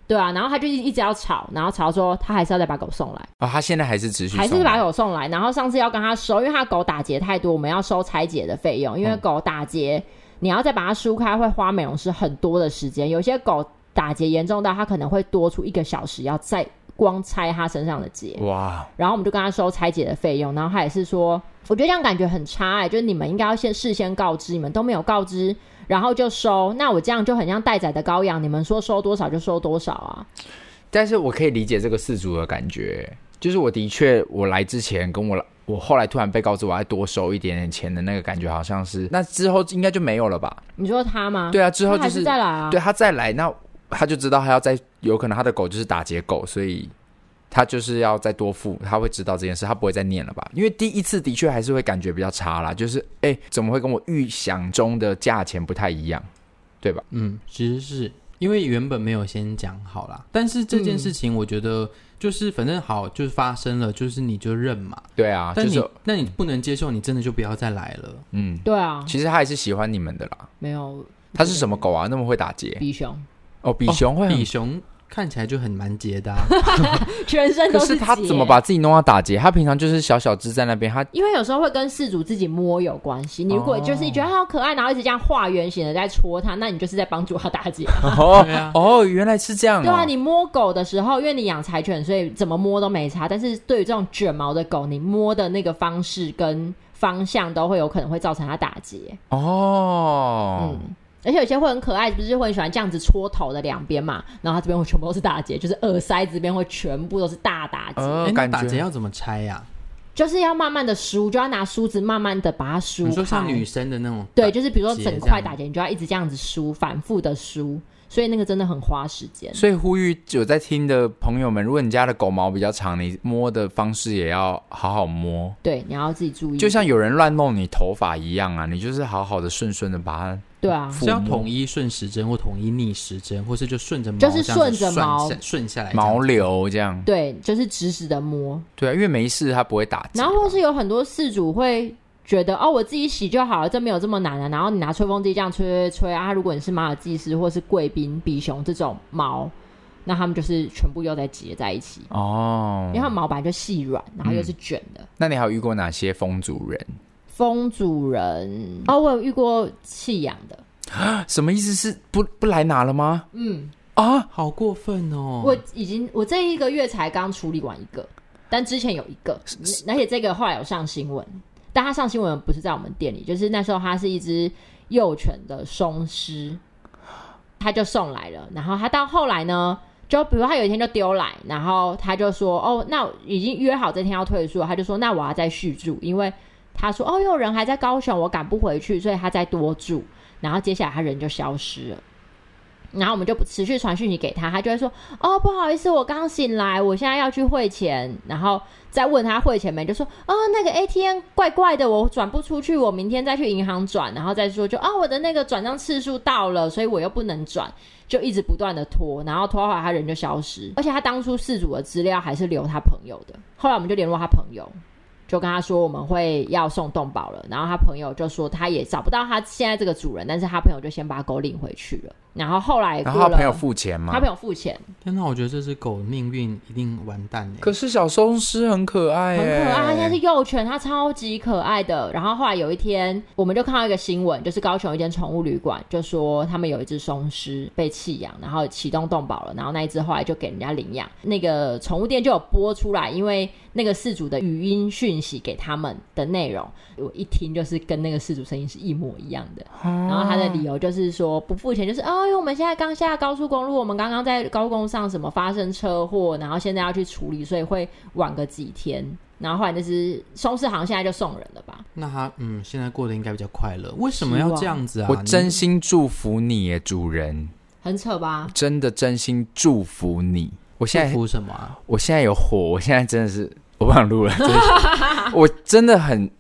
对啊，然后他就一直要吵，然后吵说他还是要再把狗送来。哦，他现在还是持续还是把狗送来。然后上次要跟他收，因为他狗打结太多，我们要收拆解的费用。因为狗打结，嗯、你要再把它梳开，会花美容师很多的时间。有些狗打结严重到，它可能会多出一个小时要再。光拆他身上的结哇，然后我们就跟他收拆解的费用，然后他也是说，我觉得这样感觉很差哎、欸，就是你们应该要先事先告知，你们都没有告知，然后就收，那我这样就很像待宰的羔羊，你们说收多少就收多少啊。但是我可以理解这个事主的感觉，就是我的确我来之前跟我我后来突然被告知我要多收一点点钱的那个感觉，好像是那之后应该就没有了吧？你说他吗？对啊，之后就是，是再来啊，对他再来那。他就知道他要再有可能他的狗就是打劫狗，所以他就是要再多付，他会知道这件事，他不会再念了吧？因为第一次的确还是会感觉比较差啦，就是哎，怎么会跟我预想中的价钱不太一样，对吧？嗯，其实是因为原本没有先讲好啦，但是这件事情我觉得就是反正好就是发生了，就是你就认嘛，对啊，但你、就是、那你不能接受，你真的就不要再来了，嗯，对啊，其实他还是喜欢你们的啦，没有，他是什么狗啊？那么会打劫？比熊。哦，比熊会、哦，比熊看起来就很蛮结的、啊，全身都是。可是他怎么把自己弄到打结？他平常就是小小只在那边，他因为有时候会跟事主自己摸有关系。你如果就是你觉得他好可爱，然后一直这样画圆形的在戳他，那你就是在帮助他打结。哦，哦，原来是这样、哦。对啊，你摸狗的时候，因为你养柴犬，所以怎么摸都没差。但是对于这种卷毛的狗，你摸的那个方式跟方向都会有可能会造成它打结。哦，嗯。而且有些会很可爱，不是会很喜欢这样子戳头的两边嘛？然后它这边会全部都是打结，就是耳塞这边会全部都是大打结。呃、感觉打结要怎么拆呀、啊？就是要慢慢的梳，就要拿梳子慢慢的把它梳。你说像女生的那种？对，就是比如说整块打结，你就要一直这样子梳，反复的梳，所以那个真的很花时间。所以呼吁有在听的朋友们，如果你家的狗毛比较长，你摸的方式也要好好摸。对，你要自己注意。就像有人乱弄你头发一样啊，你就是好好的顺顺的把它。对啊，是要统一顺时针或统一逆时针，或是就顺着毛，就是顺着毛顺下来毛流这样。对，就是直直的摸。对啊，因为没事它不会打。然后或是有很多事主会觉得哦，我自己洗就好了，这没有这么难啊。然后你拿吹风机这样吹吹吹啊，如果你是马尔济斯或是贵宾、比熊这种毛，那他们就是全部又在结在一起哦，因为它毛本来就细软，然后又是卷的。嗯，那你还有遇过哪些风主人？风主人哦，我有遇过弃养的，什么意思？是不不来拿了吗？嗯啊，好过分哦！我已经我这一个月才刚处理完一个，但之前有一个，而且这个后来有上新闻，但他上新闻不是在我们店里，就是那时候他是一只幼犬的松狮，他就送来了，然后他到后来呢，就比如他有一天就丢来，然后他就说哦，那已经约好这天要退宿，他就说那我要再续住，因为。他说：“哦，有人还在高雄，我赶不回去，所以他再多住。然后接下来他人就消失了。然后我们就持续传讯息给他，他就会说：‘哦，不好意思，我刚醒来，我现在要去汇钱。’然后再问他汇钱没，就说：‘哦，那个 ATM 怪怪的，我转不出去，我明天再去银行转。’然后再说就：‘哦，我的那个转账次数到了，所以我又不能转，就一直不断的拖。然后拖到后来他人就消失，而且他当初事主的资料还是留他朋友的。后来我们就联络他朋友。”就跟他说我们会要送动保了，然后他朋友就说他也找不到他现在这个主人，但是他朋友就先把狗领回去了。然后后来，然后他朋友付钱吗？他朋友付钱。天哪，我觉得这只狗的命运一定完蛋。可是小松狮很可爱，很可爱。它现在是幼犬，它超级可爱的。然后后来有一天，我们就看到一个新闻，就是高雄一间宠物旅馆，就说他们有一只松狮被弃养，然后启动动保了，然后那一只后来就给人家领养。那个宠物店就有播出来，因为那个事主的语音讯息给他们的内容，我一听就是跟那个事主声音是一模一样的。然后他的理由就是说不付钱，就是哦。因为我们现在刚下高速公路，我们刚刚在高公上什么发生车祸，然后现在要去处理，所以会晚个几天。然后后来那只松狮好像现在就送人了吧？那他嗯，现在过得应该比较快乐。为什么要这样子啊？我真心祝福你耶，主人。很扯吧？真的真心祝福你。我现在祝福什么啊？我现在有火，我现在真的是我不想录了。真 我真的很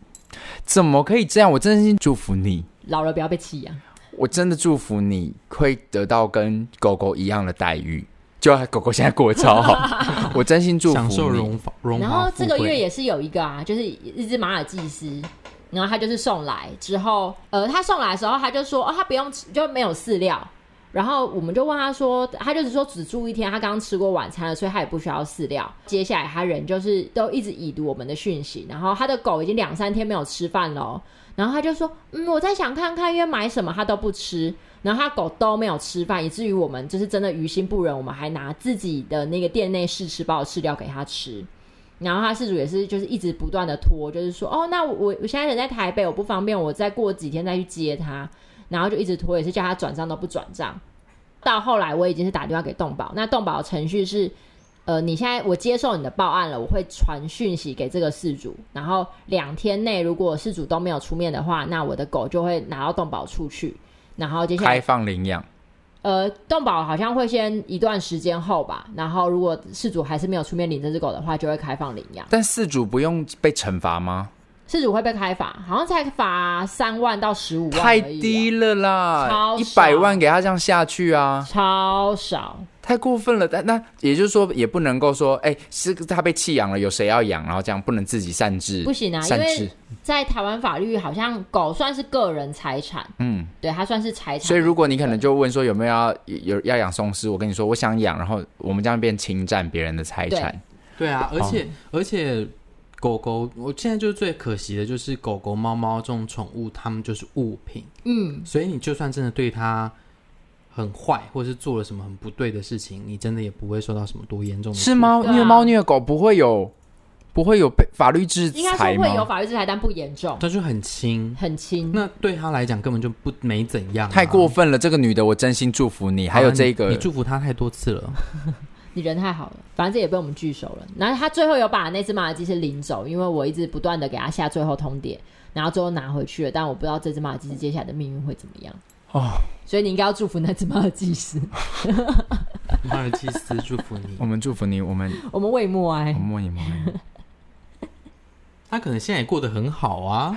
怎么可以这样？我真心祝福你，老了不要被弃养。我真的祝福你会得到跟狗狗一样的待遇，就狗狗现在过得超好，我真心祝福你。享受荣荣。然后这个月也是有一个啊，就是一只马尔济斯，然后他就是送来之后，呃，他送来的时候他就说，哦，他不用吃，就没有饲料。然后我们就问他说，他就是说只住一天，他刚刚吃过晚餐了，所以他也不需要饲料。接下来他人就是都一直已读我们的讯息，然后他的狗已经两三天没有吃饭了。然后他就说：“嗯，我在想看看，因为买什么他都不吃，然后他狗都没有吃饭，以至于我们就是真的于心不忍，我们还拿自己的那个店内试吃包的饲料给他吃。然后他饲主也是就是一直不断的拖，就是说哦，那我我现在人在台北，我不方便，我再过几天再去接他。然后就一直拖，也是叫他转账都不转账。到后来我已经是打电话给动保，那动保的程序是。”呃，你现在我接受你的报案了，我会传讯息给这个事主，然后两天内如果事主都没有出面的话，那我的狗就会拿到动保处去，然后接下来开放领养。呃，动保好像会先一段时间后吧，然后如果事主还是没有出面领这只狗的话，就会开放领养。但事主不用被惩罚吗？事主会被开罚，好像才罚三万到十五万，太低了啦，一百万给他这样下去啊，超少，太过分了。但那也就是说，也不能够说，哎、欸，是他被弃养了，有谁要养，然后这样不能自己擅自，不行啊，因为在台湾法律好像狗算是个人财产，嗯，对，它算是财产。所以如果你可能就问说有没有要有要养松狮，我跟你说我想养，然后我们这样变侵占别人的财产，对啊，而且、哦、而且。狗狗，我现在就是最可惜的，就是狗狗、猫猫这种宠物，它们就是物品。嗯，所以你就算真的对它很坏，或者是做了什么很不对的事情，你真的也不会受到什么多严重的。是吗？虐猫虐狗不会有，不会有被法律制裁吗？应该说会有法律制裁，但不严重。他就很轻，很轻。那对他来讲根本就不没怎样啊。太过分了，这个女的，我真心祝福你。还有这个，你，你祝福她太多次了。你人太好了，反正这也被我们拒收了。然后他最后有把那只马尔济斯领走，因为我一直不断的给他下最后通牒，然后最后拿回去了。但我不知道这只马尔济斯接下来的命运会怎么样。哦，所以你应该要祝福那只马尔济斯。马尔济斯，祝福你。我们祝福你，我们我们为默哀。我们为你默哀。他可能现在也过得很好啊。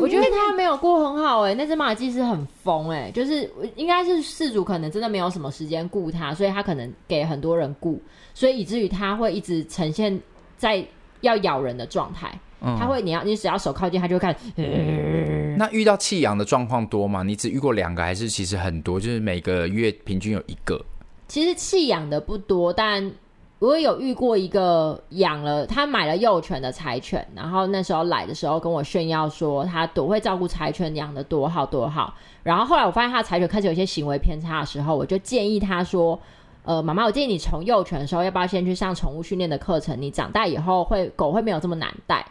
我觉得他没有过很好哎、欸，那只马尔济斯很疯哎、欸，就是应该是事主可能真的没有什么时间顾他，所以他可能给很多人顾，所以以至于他会一直呈现在要咬人的状态。嗯、他会，你要你只要手靠近，他就会看。嗯、那遇到弃养的状况多吗？你只遇过两个，还是其实很多？就是每个月平均有一个。其实弃养的不多，但我有遇过一个养了，他买了幼犬的柴犬，然后那时候来的时候跟我炫耀说他多会照顾柴犬，养的多好多好。然后后来我发现他的柴犬开始有一些行为偏差的时候，我就建议他说。呃，妈妈，我建议你从幼犬的时候，要不要先去上宠物训练的课程？你长大以后会狗会没有这么难带。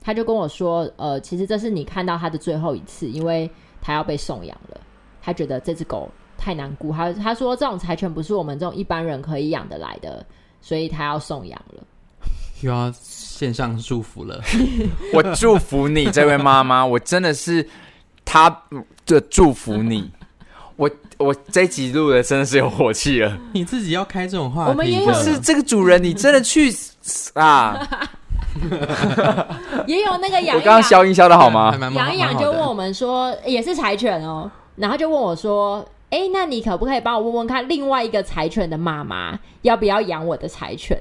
他就跟我说，呃，其实这是你看到他的最后一次，因为他要被送养了。他觉得这只狗太难顾，他他说这种柴犬不是我们这种一般人可以养得来的，所以他要送养了。又要献上祝福了，我祝福你，这位妈妈，我真的是他的祝福你。我我这一集录的真的是有火气了。你自己要开这种话题，我们也有是这个主人，你真的去死啊！也有那个养，我刚刚消音消的好吗？养一养就问我们说，也是柴犬哦，然后就问我说，哎、欸，那你可不可以帮我问问看，另外一个柴犬的妈妈要不要养我的柴犬？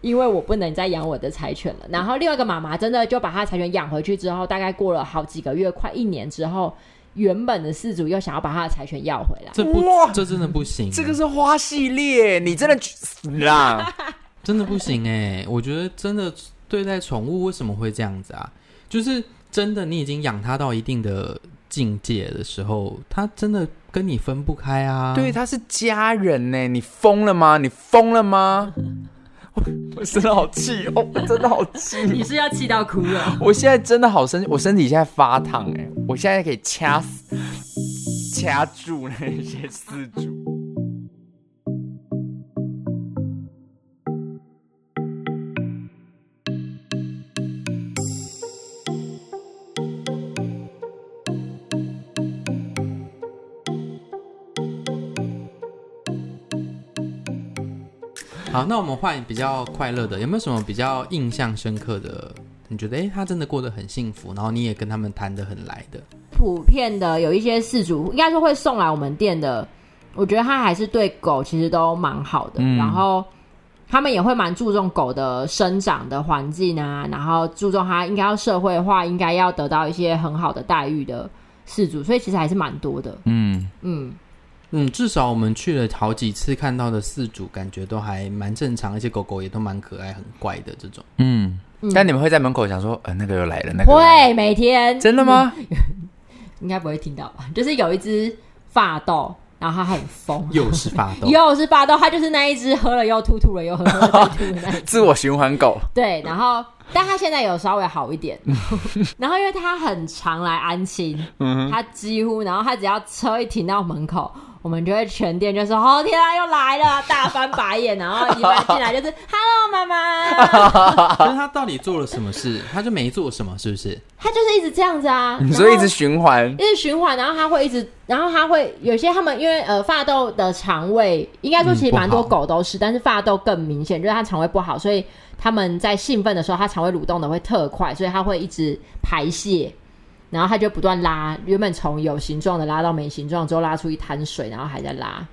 因为我不能再养我的柴犬了。然后另外一个妈妈真的就把他柴犬养回去之后，大概过了好几个月，快一年之后。原本的饲主又想要把他的柴犬要回来，这不，哇这真的不行。这个是花系列，你真的去死啦，真的不行哎！我觉得真的对待宠物为什么会这样子啊？就是真的，你已经养它到一定的境界的时候，它真的跟你分不开啊。对，它是家人呢，你疯了吗？你疯了吗？我真的好气哦！我真的好气！你是要气到哭了？我现在真的好生气，我身体现在发烫哎！我现在可以掐死、掐住那些丝主。好，那我们换比较快乐的，有没有什么比较印象深刻的？你觉得，哎，他真的过得很幸福，然后你也跟他们谈得很来的。普遍的有一些事主，应该说会送来我们店的，我觉得他还是对狗其实都蛮好的，嗯、然后他们也会蛮注重狗的生长的环境啊，然后注重它应该要社会化，应该要得到一些很好的待遇的事主，所以其实还是蛮多的。嗯嗯。嗯嗯，至少我们去了好几次，看到的四组感觉都还蛮正常，而且狗狗也都蛮可爱、很乖的这种。嗯，但你们会在门口想说，呃，那个又来了，那个会每天真的吗？应该不会听到吧？就是有一只法斗，然后它很疯，又是法斗，又是法斗，它就是那一只喝了又吐，吐了又喝，喝了再吐的那一自我循环狗。对，然后。但他现在有稍微好一点，然后因为他很常来安亲，他几乎，然后他只要车一停到门口，我们就会全店就说：“哦天啊，又来了！” 大翻白眼，然后一般进来就是 “Hello，妈妈。”可是他到底做了什么事？他就没做什么，是不是？他就是一直这样子啊，所以一直循环，一直循环，然后他会一直，然后他会有些他们因为呃法斗的肠胃，应该说其实蛮多狗都是，但是法斗更明显，就是它肠胃不好，所以。他们在兴奋的时候，他肠胃蠕动的会特快，所以它会一直排泄，然后他就不断拉，原本从有形状的拉到没形状，之后拉出一滩水，然后还在拉。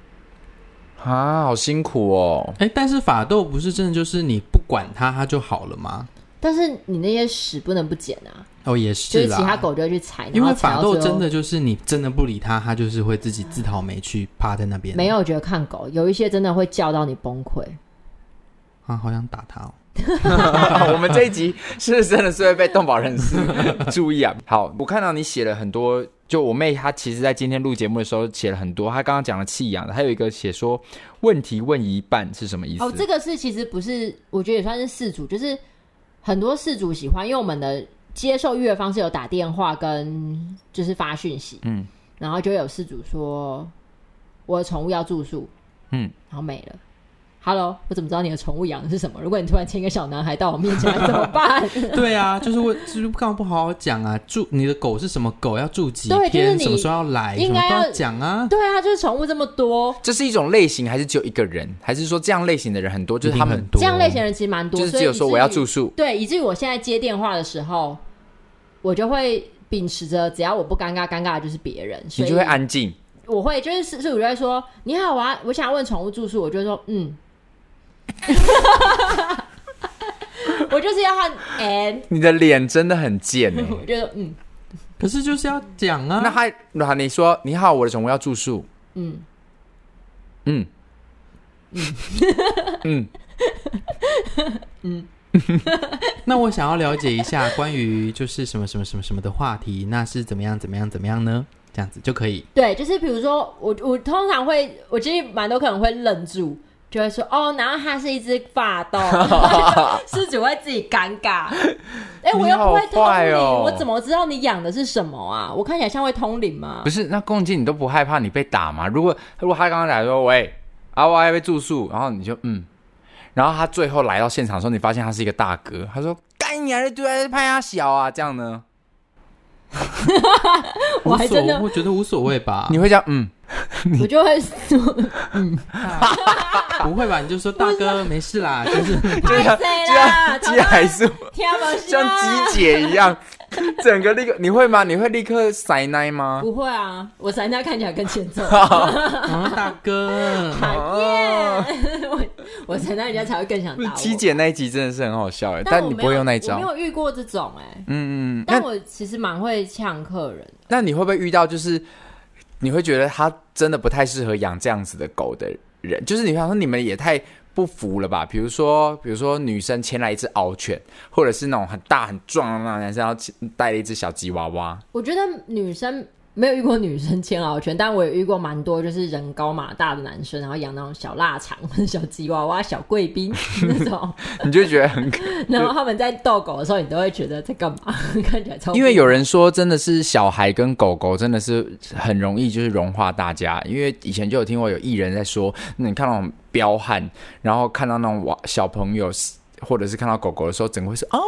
啊，好辛苦哦！哎，但是法斗不是真的就是你不管它，它就好了吗？但是你那些屎不能不捡啊！哦，也是，就是其他狗就会去踩。因为法斗真的就是你真的不理它，它就是会自己自讨没趣，趴在那边。没有，我觉得看狗有一些真的会叫到你崩溃。啊，好想打它哦！我们这一集是不是真的是会被动保人士注意啊？好，我看到你写了很多，就我妹她其实，在今天录节目的时候写了很多。她刚刚讲了弃养的，还有一个写说问题问一半是什么意思？哦，这个是其实不是，我觉得也算是事主，就是很多事主喜欢，因为我们的接受预约方式有打电话跟就是发讯息，嗯，然后就有事主说我的宠物要住宿，嗯，然后没了。Hello，我怎么知道你的宠物养的是什么？如果你突然牵一个小男孩到我面前来，怎么办？对啊，就是我，就是干嘛不好好讲啊？住你的狗是什么狗？要住几天？对，就是、什么时候要来？应该要讲啊。对啊，就是宠物这么多，这是一种类型，还是只有一个人？还是说这样类型的人很多？就是他们很多这样类型的人其实蛮多，就是只有说我要住宿。对，以至于我现在接电话的时候，我就会秉持着只要我不尴尬，尴尬的就是别人，你就会安静。我会就是是，是我就会说你好，我要我想要问宠物住宿，我就说嗯。我就是要和 and 你的脸真的很贱哎！我觉得嗯，可是就是要讲啊。那还那你说你好，我的宠物要住宿。嗯嗯嗯嗯 那我想要了解一下关于就是什么什么什么什么的话题，那是怎么样怎么样怎么样呢？这样子就可以。对，就是比如说我我通常会，我其实蛮多可能会愣住。就会说哦，然后它是一只法斗，失主会自己尴尬。哎、欸，我又不会通灵，哦、我怎么知道你养的是什么啊？我看起来像会通灵吗？不是，那共进你都不害怕你被打吗？如果如果他刚刚来说喂，啊我要被住宿，然后你就嗯，然后他最后来到现场的时候，你发现他是一个大哥，他说干你还是对啊拍他小啊？这样呢？我还真的我觉得无所谓吧。你会这样嗯？我就会说，嗯，不会吧？你就说大哥没事啦，就是就像就像鸡海叔，像鸡姐一样，整个立刻你会吗？你会立刻塞奶吗？不会啊，我塞奶看起来更欠揍。大哥，讨厌，我我塞奶人家才会更想打我。机姐那一集真的是很好笑哎，但你不会用那一招，我没有遇过这种哎，嗯嗯，但我其实蛮会呛客人。那你会不会遇到就是？你会觉得他真的不太适合养这样子的狗的人，就是你想说你们也太不服了吧？比如说，比如说女生牵来一只獒犬，或者是那种很大很壮的那种男生要带了一只小吉娃娃。我觉得女生。没有遇过女生牵獒犬，但我也遇过蛮多，就是人高马大的男生，然后养那种小腊肠、小吉娃娃、小贵宾 那种，你就觉得很可。然后他们在逗狗的时候，你都会觉得在干嘛？看起来超。因为有人说，真的是小孩跟狗狗真的是很容易就是融化大家。因为以前就有听过有艺人在说，那你看那种彪悍，然后看到那种娃小朋友。或者是看到狗狗的时候，整个会是哦，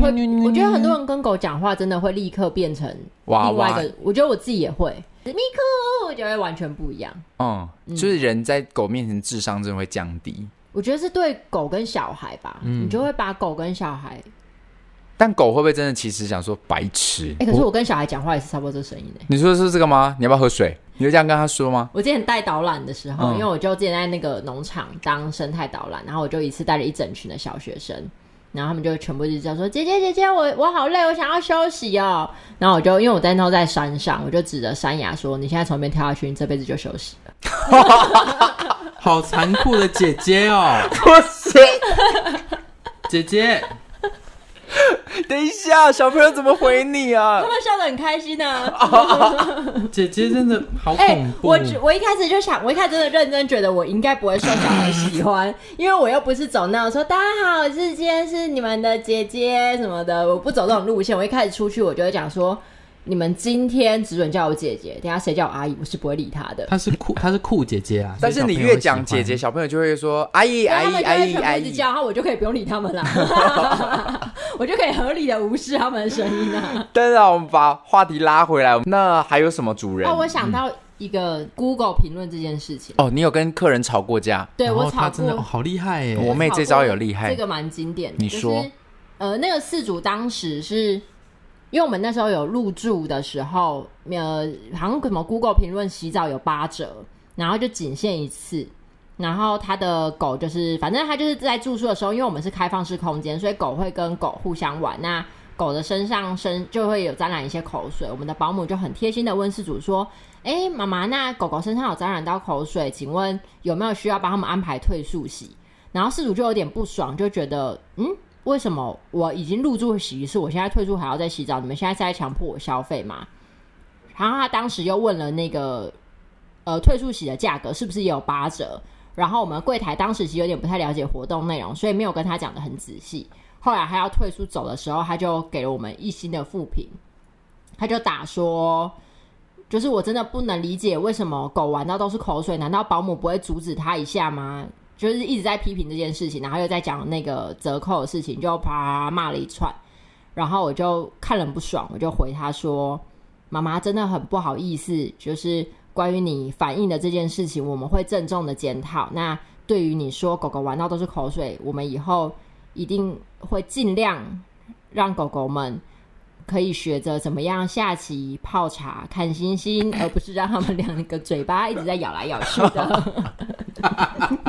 会。我觉得很多人跟狗讲话，真的会立刻变成另外一个。哇哇我觉得我自己也会，咪咕，我觉得完全不一样。嗯，就是人在狗面前智商真的会降低。我觉得是对狗跟小孩吧，嗯、你就会把狗跟小孩。但狗会不会真的其实想说白痴？哎、欸，可是我跟小孩讲话也是差不多这声音的。你说的是这个吗？你要不要喝水？你就这样跟他说吗？我之前带导览的时候，嗯、因为我就之前在那个农场当生态导览，然后我就一次带了一整群的小学生，然后他们就全部就叫说：“姐姐姐姐，我我好累，我想要休息哦。”然后我就因为我在那在山上，我就指着山崖说：“你现在从那边跳下去，你这辈子就休息了。”好残酷的姐姐哦！姐姐。等一下，小朋友怎么回你啊？他们笑得很开心呢、啊。姐姐真的好恐怖。欸、我我一开始就想，我一开始真的认真觉得我应该不会受小孩喜欢，因为我又不是走那种说大家好，我是今天是你们的姐姐什么的，我不走这种路线。我一开始出去，我就会讲说。你们今天只准叫我姐姐，等下谁叫我阿姨，我是不会理他的。她是酷，她是酷姐姐啊。但是你越讲姐姐，小朋友就会说阿姨阿姨阿姨阿姨，叫，然后我就可以不用理他们了，我就可以合理的无视他们的声音啊。当然，我们把话题拉回来，那还有什么主人？哦，我想到一个 Google 评论这件事情。哦，你有跟客人吵过架？对我吵过，真的好厉害耶！我妹这招有厉害，这个蛮经典的。你说，呃，那个四主当时是。因为我们那时候有入住的时候，呃，好像什么 Google 评论洗澡有八折，然后就仅限一次。然后他的狗就是，反正他就是在住宿的时候，因为我们是开放式空间，所以狗会跟狗互相玩。那狗的身上身就会有沾染一些口水，我们的保姆就很贴心的问事主说：“哎，妈妈，那狗狗身上有沾染到口水，请问有没有需要帮他们安排退宿洗？”然后事主就有点不爽，就觉得嗯。为什么我已经入住洗一次，我现在退出还要再洗澡？你们现在是在强迫我消费吗？然后他当时又问了那个呃退出洗的价格是不是也有八折？然后我们柜台当时其实有点不太了解活动内容，所以没有跟他讲得很仔细。后来他要退出走的时候，他就给了我们一星的负评，他就打说，就是我真的不能理解为什么狗玩到都是口水，难道保姆不会阻止他一下吗？就是一直在批评这件事情，然后又在讲那个折扣的事情，就啪骂了一串。然后我就看了不爽，我就回他说：“妈妈真的很不好意思，就是关于你反映的这件事情，我们会郑重的检讨。那对于你说狗狗玩到都是口水，我们以后一定会尽量让狗狗们可以学着怎么样下棋、泡茶、看星星，而不是让他们两个嘴巴一直在咬来咬去的。”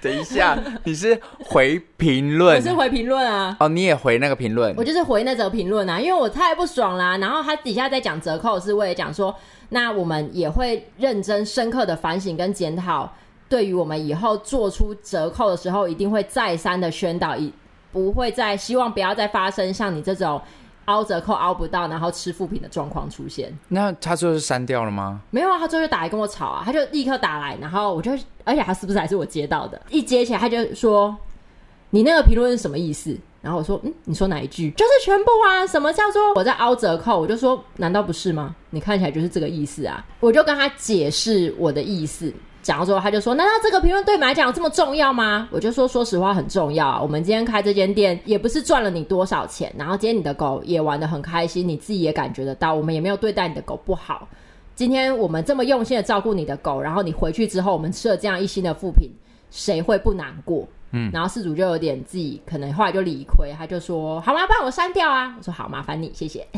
等一下，你是回评论？我是回评论啊。哦，你也回那个评论？我就是回那则评论啊，因为我太不爽啦、啊。然后他底下在讲折扣，是为了讲说，那我们也会认真深刻的反省跟检讨，对于我们以后做出折扣的时候，一定会再三的宣导，以不会再希望不要再发生像你这种。凹折扣凹不到，然后吃负评的状况出现。那他最后是删掉了吗？没有啊，他最后就打来跟我吵啊，他就立刻打来，然后我就，而且他是不是还是我接到的？一接起来他就说：“你那个评论是什么意思？”然后我说：“嗯，你说哪一句？就是全部啊！什么叫做我在凹折扣？我就说，难道不是吗？你看起来就是这个意思啊！我就跟他解释我的意思。”讲到之后，他就说：“难道这个评论对你们来讲这么重要吗？”我就说：“说实话，很重要。我们今天开这间店，也不是赚了你多少钱。然后今天你的狗也玩得很开心，你自己也感觉得到，我们也没有对待你的狗不好。今天我们这么用心的照顾你的狗，然后你回去之后，我们吃了这样一新的副品，谁会不难过？”嗯，然后事主就有点自己可能后来就理亏，他就说：“好吗？帮我删掉啊！”我说：“好，麻烦你，谢谢。”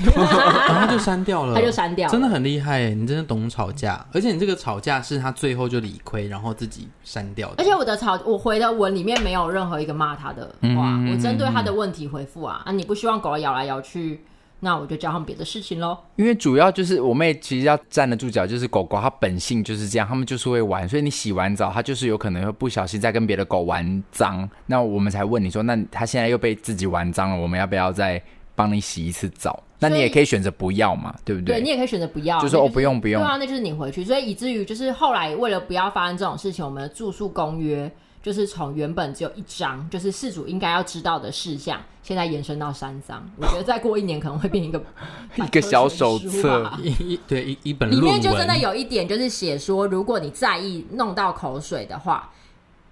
然后就删掉了，他就删掉了，真的很厉害，你真的懂吵架，而且你这个吵架是他最后就理亏，然后自己删掉的。而且我的吵，我回的文里面没有任何一个骂他的话，嗯、我针对他的问题回复啊啊！你不希望狗咬来咬去？那我就教他们别的事情喽。因为主要就是我妹其实要站得住脚，就是狗狗它本性就是这样，它们就是会玩，所以你洗完澡，它就是有可能会不小心再跟别的狗玩脏，那我们才问你说，那它现在又被自己玩脏了，我们要不要再帮你洗一次澡？那你也可以选择不要嘛，对不对？对，你也可以选择不要，就说我不用不用。对啊，那就是你回去，所以以至于就是后来为了不要发生这种事情，我们的住宿公约。就是从原本只有一张，就是事主应该要知道的事项，现在延伸到三张。我觉得再过一年可能会变一个 一个小手册，一对一一本。里面就真的有一点，就是写说，如果你在意弄到口水的话，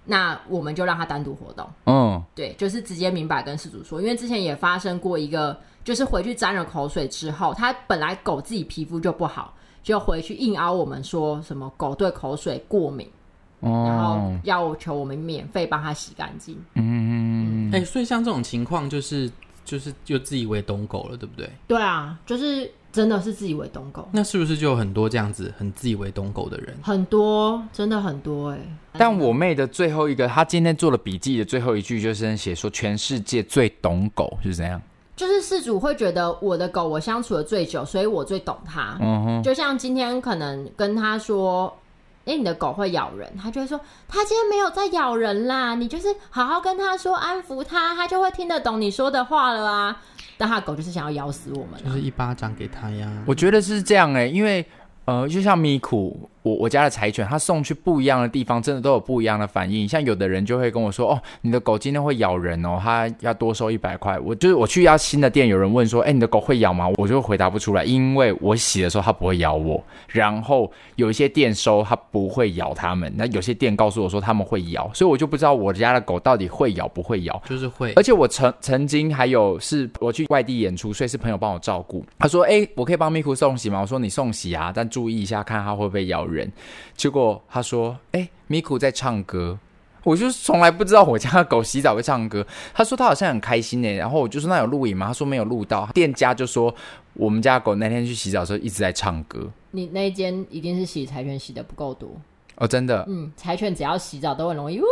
那我们就让它单独活动。嗯，对，就是直接明白跟事主说，因为之前也发生过一个，就是回去沾了口水之后，他本来狗自己皮肤就不好，就回去硬凹我们说什么狗对口水过敏。然后要求我们免费帮他洗干净。嗯，哎、欸，所以像这种情况，就是就是就自以为懂狗了，对不对？对啊，就是真的是自以为懂狗。那是不是就有很多这样子很自以为懂狗的人？很多，真的很多哎、欸。但我妹的最后一个，她今天做了笔记的最后一句，就是写说全世界最懂狗是怎样？就是事主会觉得我的狗我相处的最久，所以我最懂它。嗯哼，就像今天可能跟他说。哎、欸，你的狗会咬人，他就会说他今天没有在咬人啦。你就是好好跟他说，安抚他，他就会听得懂你说的话了啊。但他狗就是想要咬死我们，就是一巴掌给他呀。我觉得是这样哎、因为呃，就像咪库。我我家的柴犬，它送去不一样的地方，真的都有不一样的反应。像有的人就会跟我说：“哦，你的狗今天会咬人哦，它要多收一百块。”我就是我去一家新的店，有人问说：“哎，你的狗会咬吗？”我就回答不出来，因为我洗的时候它不会咬我。然后有一些店收它不会咬它们，那有些店告诉我说他们会咬，所以我就不知道我家的狗到底会咬不会咬。就是会，而且我曾曾经还有是我去外地演出，所以是朋友帮我照顾。他说：“哎，我可以帮咪库送洗吗？”我说：“你送洗啊，但注意一下，看它会不会咬人。”就。结果他说：“哎、欸，咪库在唱歌，我就从来不知道我家的狗洗澡会唱歌。”他说他好像很开心呢。然后我就说：“那有录影吗？”他说没有录到。店家就说：“我们家的狗那天去洗澡的时候一直在唱歌。”你那间一定是洗柴犬洗的不够多哦，真的。嗯，柴犬只要洗澡都很容易呜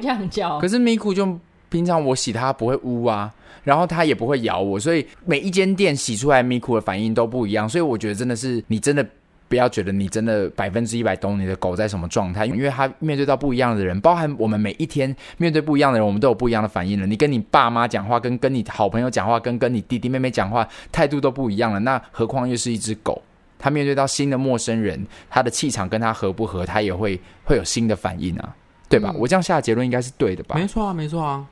这样叫。可是咪库就平常我洗它不会呜啊，然后它也不会咬我，所以每一间店洗出来咪库的反应都不一样。所以我觉得真的是你真的。不要觉得你真的百分之一百懂你的狗在什么状态，因为它面对到不一样的人，包含我们每一天面对不一样的人，我们都有不一样的反应了。你跟你爸妈讲话，跟跟你好朋友讲话，跟跟你弟弟妹妹讲话，态度都不一样了。那何况又是一只狗，它面对到新的陌生人，它的气场跟它合不合，它也会会有新的反应啊，对吧？我这样下的结论应该是对的吧？没错啊，没错啊。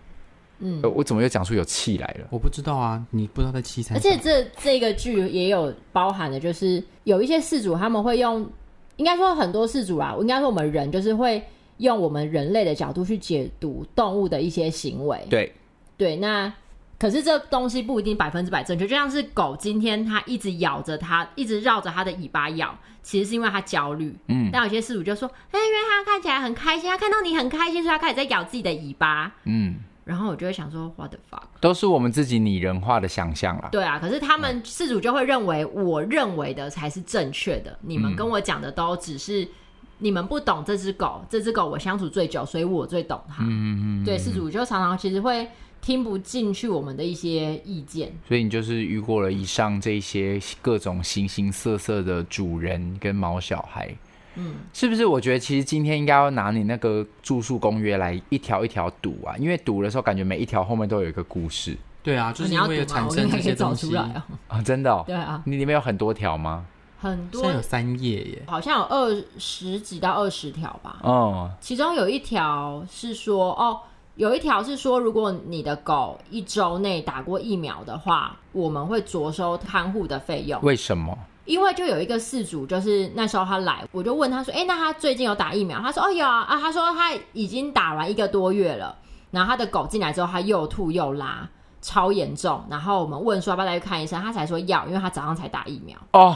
嗯，我怎么又讲出有气来了？我不知道啊，你不知道在气才。而且这这个剧也有包含的，就是有一些事主他们会用应该说很多事主啊，应该说我们人就是会用我们人类的角度去解读动物的一些行为。对对，那可是这东西不一定百分之百正确。就像是狗今天它一直咬着它，一直绕着它的尾巴咬，其实是因为它焦虑。嗯，但有些事主就说，哎，因为它看起来很开心，它看到你很开心，所以它开始在咬自己的尾巴。嗯。然后我就会想说，What the fuck？都是我们自己拟人化的想象啦。对啊，可是他们事主就会认为，我认为的才是正确的。你们跟我讲的都只是你们不懂这只狗，这只狗我相处最久，所以我最懂它。嗯嗯嗯。对，饲主就常常其实会听不进去我们的一些意见。所以你就是遇过了以上这些各种形形色色的主人跟毛小孩。嗯，是不是？我觉得其实今天应该要拿你那个住宿公约来一条一条读啊，因为读的时候感觉每一条后面都有一个故事。对啊，就是因为产生这些东西啊，啊，真的哦。对啊，你里面有很多条吗？很多，现在有三页耶，好像有二十几到二十条吧。哦，其中有一条是说，哦，有一条是说，如果你的狗一周内打过疫苗的话，我们会酌收看护的费用。为什么？因为就有一个事主，就是那时候他来，我就问他说：“哎，那他最近有打疫苗？”他说：“哦，有啊。”啊，他说他已经打完一个多月了。然后他的狗进来之后，他又吐又拉，超严重。然后我们问说要不要再去看医生，他才说要，因为他早上才打疫苗。哦，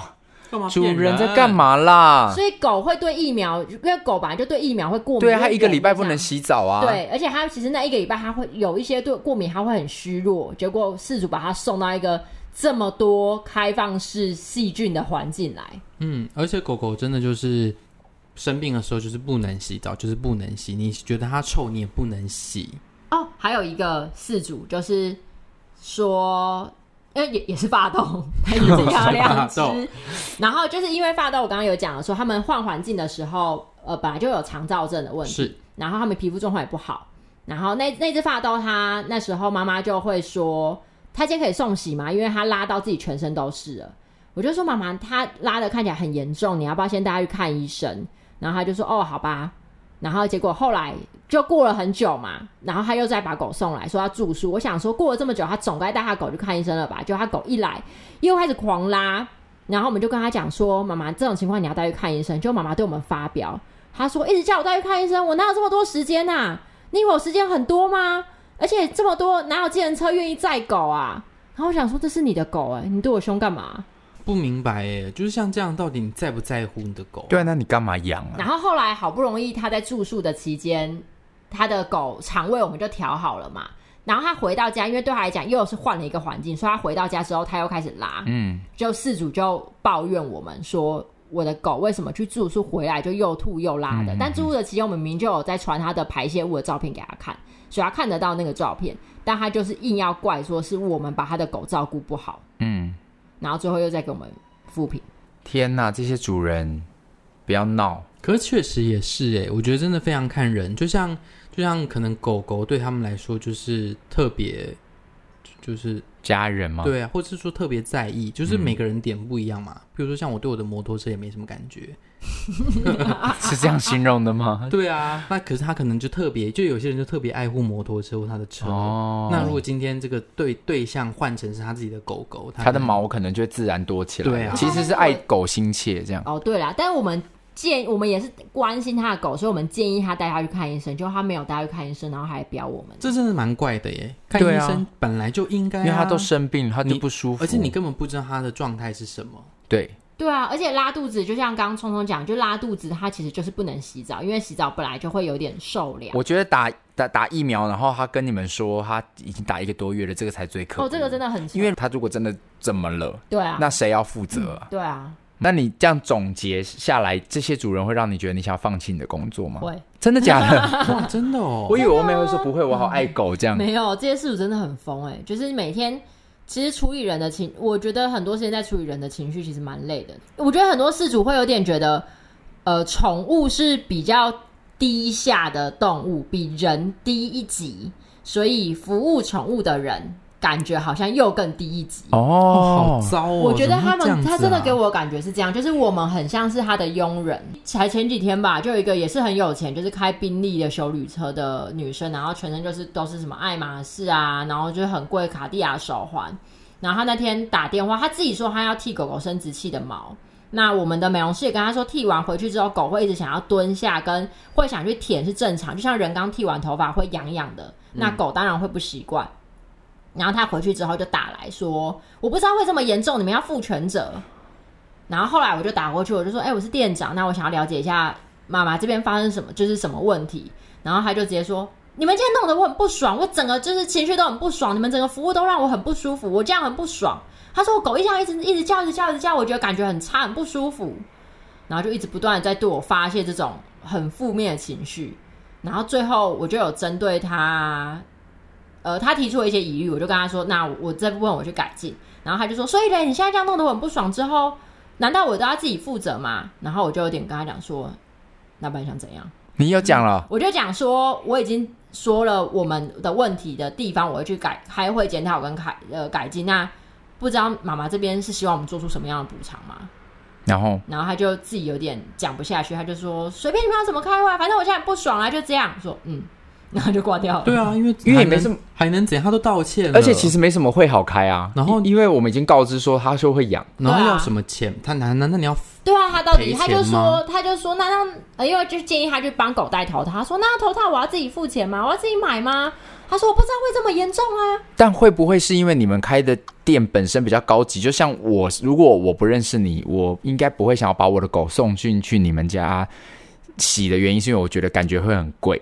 主人在干嘛啦？所以狗会对疫苗，因为狗本来就对疫苗会过敏。对，他一个礼拜不能洗澡啊。对，而且他其实那一个礼拜他会有一些对过敏，他会很虚弱。结果事主把他送到一个。这么多开放式细菌的环境来，嗯，而且狗狗真的就是生病的时候就是不能洗澡，就是不能洗。你觉得它臭，你也不能洗。哦，还有一个事主就是说，因为也也是法斗，它也是养两只，然后就是因为法斗，我刚刚有讲了说，他们换环境的时候，呃，本来就有肠躁症的问题，然后他们皮肤状况也不好，然后那那只法斗，它那时候妈妈就会说。他今天可以送洗吗？因为他拉到自己全身都是了。我就说妈妈，他拉的看起来很严重，你要不要先带他去看医生？然后他就说哦，好吧。然后结果后来就过了很久嘛，然后他又再把狗送来说要住宿。我想说过了这么久，他总该带他狗去看医生了吧？就他狗一来又开始狂拉，然后我们就跟他讲说妈妈，这种情况你要带去看医生。就妈妈对我们发飙，他说一直叫我带去看医生，我哪有这么多时间啊？你以为我时间很多吗？而且这么多，哪有计程车愿意载狗啊？然后我想说，这是你的狗哎，你对我凶干嘛？不明白哎，就是像这样，到底你在不在乎你的狗？对啊，那你干嘛养啊？然后后来好不容易他在住宿的期间，他的狗肠胃我们就调好了嘛。然后他回到家，因为对他来讲又是换了一个环境，所以他回到家之后他又开始拉。嗯，就事主就抱怨我们说，我的狗为什么去住宿回来就又吐又拉的？嗯、但住宿的期间，我们明明就有在传他的排泄物的照片给他看。所以他看得到那个照片，但他就是硬要怪说是我们把他的狗照顾不好，嗯，然后最后又再给我们复评。天哪，这些主人不要闹！可是确实也是哎，我觉得真的非常看人，就像就像可能狗狗对他们来说就是特别，就是。家人吗？对啊，或者是说特别在意，就是每个人点不一样嘛。嗯、比如说像我对我的摩托车也没什么感觉，是这样形容的吗？对啊，那可是他可能就特别，就有些人就特别爱护摩托车或他的车。哦，那如果今天这个对对象换成是他自己的狗狗，他，他的毛可能就会自然多起来。对啊，其实是爱狗心切这样。哦，对啦，但是我们。建我们也是关心他的狗，所以我们建议他带他去看医生。就他没有带他去看医生，然后还飙我们，这真的蛮怪的耶。看医生本来就应该、啊，因为他都生病了，他就不舒服，而且你根本不知道他的状态是什么。对对啊，而且拉肚子，就像刚刚聪聪讲，就拉肚子，他其实就是不能洗澡，因为洗澡本来就会有点受凉。我觉得打打打疫苗，然后他跟你们说他已经打一个多月了，这个才最可怕。哦，这个真的很，因为他如果真的怎么了，对啊，那谁要负责啊？嗯、对啊。那你这样总结下来，这些主人会让你觉得你想要放弃你的工作吗？会，真的假的？哇，真的哦！我以为我妹会说不会，我好爱狗这样。没有，这些事主真的很疯哎，就是每天其实处理人的情，我觉得很多时间在处理人的情绪，其实蛮累的。我觉得很多事主会有点觉得，呃，宠物是比较低下的动物，比人低一级，所以服务宠物的人。感觉好像又更低一级哦，好糟哦！我觉得他们、啊、他真的给我的感觉是这样，就是我们很像是他的佣人。才前几天吧，就有一个也是很有钱，就是开宾利的修旅车的女生，然后全身就是都是什么爱马仕啊，然后就是很贵卡地亚手环。然后他那天打电话，他自己说他要剃狗狗生殖器的毛，那我们的美容师也跟他说，剃完回去之后，狗会一直想要蹲下，跟会想去舔是正常，就像人刚剃完头发会痒痒的，那狗当然会不习惯。嗯、然后他回去之后就打来说，我不知道会这么严重，你们要负全责。然后后来我就打过去，我就说，哎、我是店长，那我想要了解一下妈妈这边发生什么，就是什么问题。然后他就直接说，你们今天弄得我很不爽，我整个就是情绪都很不爽，你们整个服务都让我很不舒服，我这样很不爽。他说：“我狗一直一直一直叫，一直叫，一直叫，我觉得感觉很差，很不舒服。然后就一直不断的在对我发泄这种很负面的情绪。然后最后我就有针对他，呃，他提出了一些疑虑，我就跟他说：那我这部分我去改进。然后他就说：所以嘞，你现在这样弄得我很不爽之后，难道我都要自己负责吗？然后我就有点跟他讲说：那不然想怎样？你有讲了，我就讲说我已经说了我们的问题的地方，我会去改，开会检讨跟改呃改进。那。”不知道妈妈这边是希望我们做出什么样的补偿吗？然后，然后他就自己有点讲不下去，他就说：“随便你们要怎么开会，反正我现在不爽了，就这样说。”嗯，然后就挂掉了。对啊，因为因为也没什么，还能怎样？他都道歉了，而且其实没什么会好开啊。然后，因为我们已经告知说他说会养，然后要什么钱？他难难道你要？对啊，他到底他就说他就说那让呃，因为就建议他去帮狗戴头套，他说那头套我要自己付钱吗？我要自己买吗？他说：“我不知道会这么严重啊！但会不会是因为你们开的店本身比较高级？就像我，如果我不认识你，我应该不会想要把我的狗送进去你们家洗的原因，是因为我觉得感觉会很贵。”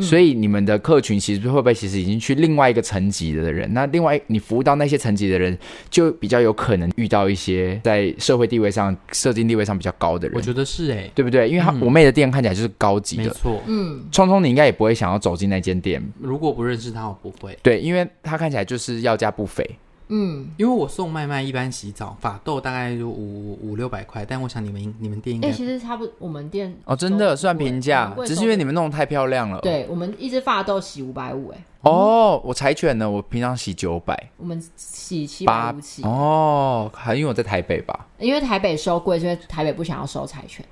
所以你们的客群其实会不会其实已经去另外一个层级的人？那另外你服务到那些层级的人，就比较有可能遇到一些在社会地位上、社经地位上比较高的人。我觉得是哎、欸，对不对？因为他、嗯、我妹的店看起来就是高级的，没错。嗯，聪聪你应该也不会想要走进那间店。如果不认识他，我不会。对，因为他看起来就是要价不菲。嗯，因为我送麦麦一般洗澡法豆大概就五五六百块，但我想你们你们店应该、欸、其实差不多，我们店哦真的算平价，只是因为你们弄得太漂亮了。对，我们一只发豆洗五百五，哎，哦，我柴犬呢，我平常洗九百，我们洗七百五起。哦，还因为我在台北吧？因为台北收贵，所以台北不想要收柴犬。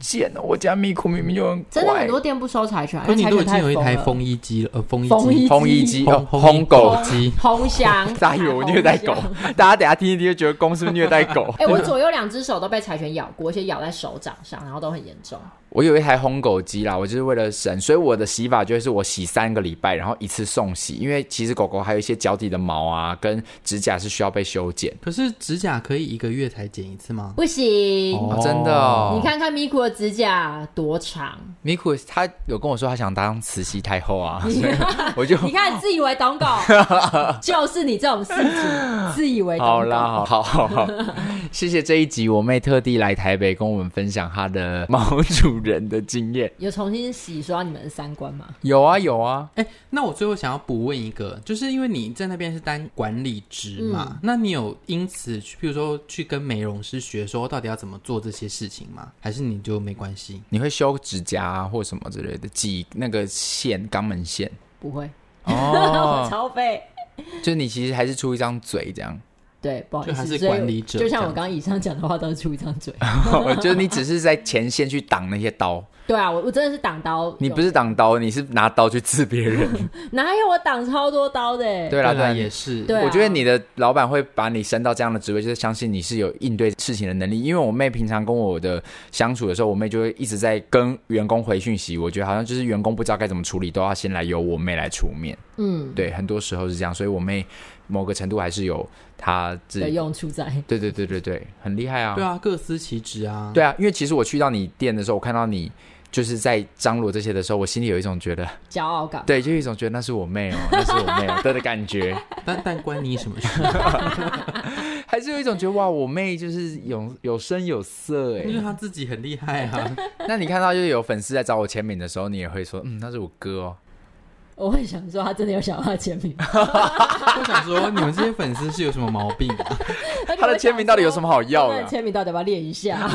贱哦！我家咪咕明明就很真的很多店不收柴犬，可你都已经有一台风衣机了，呃，风衣机、风衣机、烘狗机、烘箱。大家以为我虐待狗，大家等下听一听就觉得公司虐待狗。哎，我左右两只手都被柴犬咬过，而且咬在手掌上，然后都很严重。我有一台烘狗机啦，我就是为了省，所以我的洗法就是我洗三个礼拜，然后一次送洗，因为其实狗狗还有一些脚底的毛啊，跟指甲是需要被修剪。可是指甲可以一个月才剪一次吗？不行，哦、真的、哦。你看看米库的指甲多长。米库他有跟我说他想当慈禧太后啊，所以我就你看自以为懂狗，就是你这种事情，自以为懂狗。好啦，好好好，谢谢这一集我妹特地来台北跟我们分享她的毛主。人的经验有重新洗刷你们的三观吗？有啊有啊，哎、欸，那我最后想要补问一个，就是因为你在那边是当管理职嘛，嗯、那你有因此去，譬如说去跟美容师学说到底要怎么做这些事情吗？还是你就没关系？你会修指甲啊，或什么之类的，挤那个线，肛门线？不会哦，超废。就你其实还是出一张嘴这样。对，不好意思，就，是管理者就像我刚刚以上讲的话，都是出一张嘴。就是你只是在前线去挡那些刀。对啊，我我真的是挡刀。你不是挡刀，你是拿刀去刺别人。哪有我挡超多刀的？对啦，对啦，也是。对啊，我觉得你的老板会把你升到这样的职位，就是相信你是有应对事情的能力。因为我妹平常跟我的相处的时候，我妹就会一直在跟员工回讯息。我觉得好像就是员工不知道该怎么处理，都要先来由我妹来出面。嗯，对，很多时候是这样，所以我妹某个程度还是有她自己的用处在。对对对对对，很厉害啊！对啊，各司其职啊。对啊，因为其实我去到你店的时候，我看到你。就是在张罗这些的时候，我心里有一种觉得骄傲感，对，就一种觉得那是我妹哦，那是我妹哦的感觉。但但关你什么事？还是有一种觉得哇，我妹就是有有声有色哎，因为她自己很厉害啊。那你看到就是有粉丝在找我签名的时候，你也会说嗯，那是我哥哦。我会想说他真的有想要他签名。我想说你们这些粉丝是有什么毛病啊？他的签名到底有什么好要的？签名到底要不要练一下？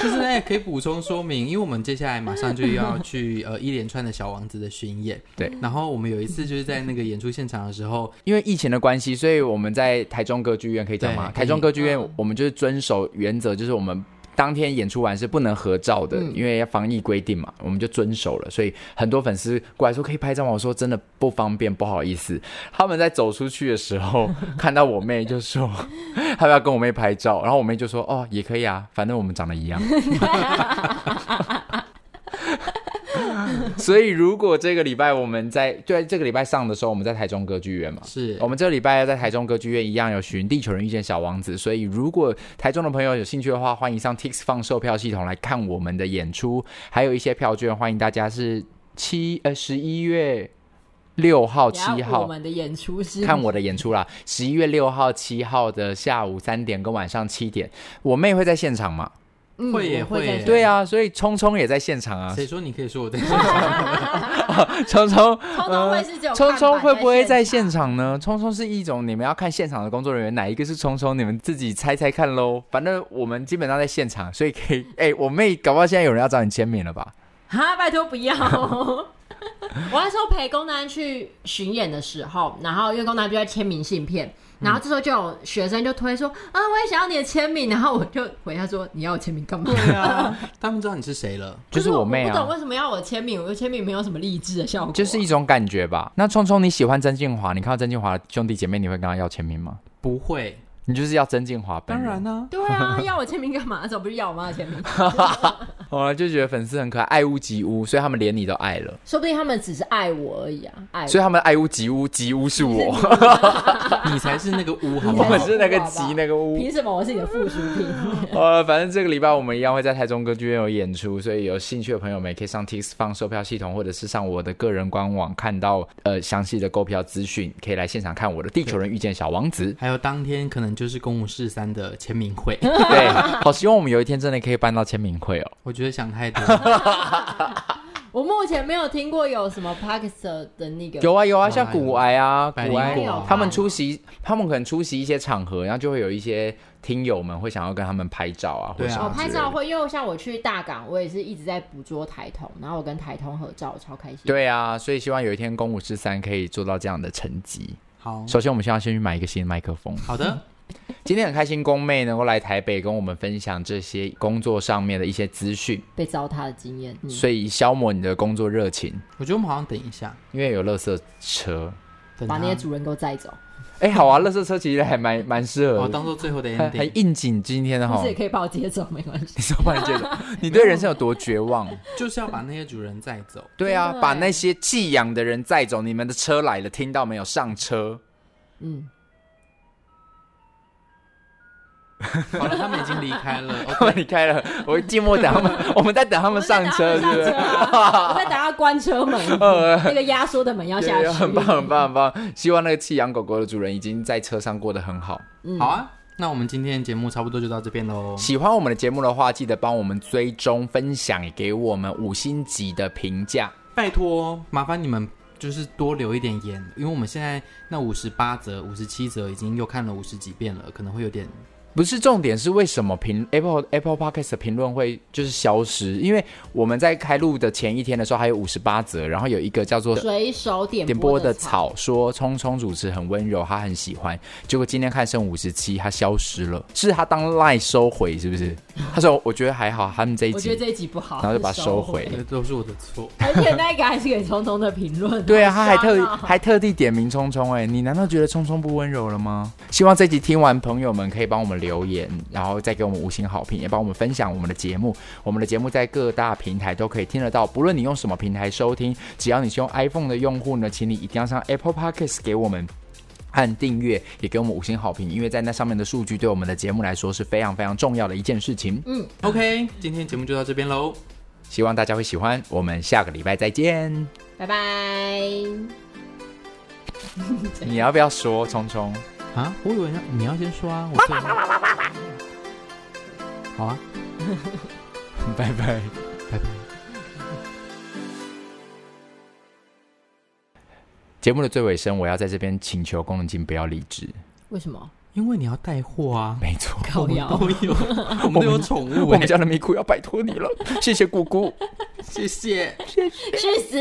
就是呢，可以补充说明，因为我们接下来马上就要去呃一连串的小王子的巡演，对。然后我们有一次就是在那个演出现场的时候，因为疫情的关系，所以我们在台中歌剧院可以讲吗？台中歌剧院我们就是遵守原则，就是我们当天演出完是不能合照的，嗯因为要防疫规定嘛，我们就遵守了。所以很多粉丝过来说可以拍照吗？我说真的不方便，不好意思。他们在走出去的时候 看到我妹就说 他们要跟我妹拍照，然后我妹就说哦也可以啊，反正我们长得一样。所以如果这个礼拜我们在对这个礼拜上的时候，我们在台中歌剧院嘛，是。我们这个礼拜要在台中歌剧院一样有寻《地球人遇见小王子》，所以如果台中的朋友有兴趣的话，欢迎上 Tix 放售票系统来看我们的演出，还有一些票券，欢迎大家是七呃十一月六号、七号。我号们的演出是看我的演出啦，十一月六号、七号的下午三点跟晚上七点，我妹会在现场嘛？嗯会也会耶对啊，所以聪聪也在现场啊。谁说你可以说我在 现聪聪聪聪会是只有聪聪会不会在现现场呢？聪聪是一种你们要看现场的工作人员，哪一个是聪聪？你们自己猜猜看喽。反正我们基本上在现场，所以可以。哎、我妹搞不好现在有人要找你签名了吧？哈，拜托不要！我那时候陪公男去巡演的时候，然后因为公男就在签明信片，然后这时候就有学生就推说、啊，我也想要你的签名，然后我就回他说，你要我签名干嘛？对啊，他们知道你是谁了。就是我妹啊，我不懂为什么要我签名，我的签名没有什么励志的效果，就是一种感觉吧。那聪聪，你喜欢曾静华？你看到曾静华的兄弟姐妹，你会跟他要签名吗？不会，你就是要曾敬华本人。当然呢、对啊，要我签名干嘛？怎么不是要我妈的签名？我就觉得粉丝很可爱，爱屋及乌，所以他们连你都爱了。说不定他们只是爱我而已啊，爱所以他们爱屋及乌，及乌是我，你才是那个屋，好你不好我们？是那个及那个乌。凭什么我是你的附属品？呃，反正这个礼拜我们一样会在台中歌剧院有演出，所以有兴趣的朋友们也可以上 Tix 放售票系统，或者是上我的个人官网看到呃详细的购票资讯，可以来现场看我的《地球人遇见小王子》。还有当天可能就是公五四三的签名会，对，好希望我们有一天真的可以办到签名会哦。我觉得想太多。我目前没有听过有什么 Pakistan 的那个有啊有啊，像古癌啊，百古癌啊他们出席，他们可能出席一些场合，然后就会有一些听友们会想要跟他们拍照啊，或者对啊哦，拍照会，因为像我去大港，我也是一直在捕捉台通，然后我跟台通合照，超开心。，对啊，所以希望有一天公五十三可以做到这样的成绩。好，首先，我们先要先去买一个新的麦克风。好的，今天很开心，公妹能够来台北跟我们分享这些工作上面的一些资讯，被糟蹋的经验。嗯、所以消磨你的工作热情。我觉得我们好像等一下，因为有垃圾车，把那些主人给我载走，哎，好啊，垃圾车其实还蛮蛮适合哦，当做最后的很很 ending。应景今天的哈不是。也可以把我接走，没关系。你说把你接走，你对人生有多绝望？就是要把那些主人载走。对啊把那些寄养的人载走。你们的车来了，听到没有？上车。嗯，好了，他们已经离开了。他们离开了，我寂寞等他们，我们在等他们上车，是不是？我在等他关车门，那个压缩的门要下去。对很棒，很棒，很棒！希望那个弃养狗狗的主人已经在车上过得很好。嗯好啊，那我们今天的节目差不多就到这边喽。喜欢我们的节目的话，记得帮我们追踪、分享，也给我们五星级的评价。拜托，麻烦你们就是多留一点言，因为我们现在那五十八则、五十七则已经又看了五十几遍了，可能会有点不是重点是为什么评 Apple Apple Podcast 的评论会就是消失？因为我们在开录的前一天的时候还有五十八则，然后有一个叫做随手点点播的草，说聪聪主持很温柔，他很喜欢。结果今天看剩五十七，他消失了，是他当赖收回是不是？他说我觉得还好，他们这一集，我觉得这一集不好，然后就把它收回这都是我的错。而且那个还是给聪聪的评论。对啊，他还特还特地点名聪聪，哎，你难道觉得聪聪不温柔了吗？希望这集听完，朋友们可以帮我们留言，然后再给我们五星好评，也帮我们分享我们的节目。我们的节目在各大平台都可以听得到，不论你用什么平台收听，只要你是用 iPhone 的用户呢，请你一定要上 Apple Podcast 给我们。按订阅也给我们五星好评，因为在那上面的数据对我们的节目来说是非常非常重要的一件事情。嗯，OK，今天节目就到这边喽。希望大家会喜欢，我们下个礼拜再见。拜拜。你要不要说，聪聪？啊，我以为要你要先说啊，我最后好啊，拜拜。拜拜。节目的最尾声，我要在这边请求功能金不要离职。为什么？因为你要带货啊，没错，我们都有，我们都有宠物哎、我们家的咪咕要拜托你了，谢谢姑姑。谢谢。去死！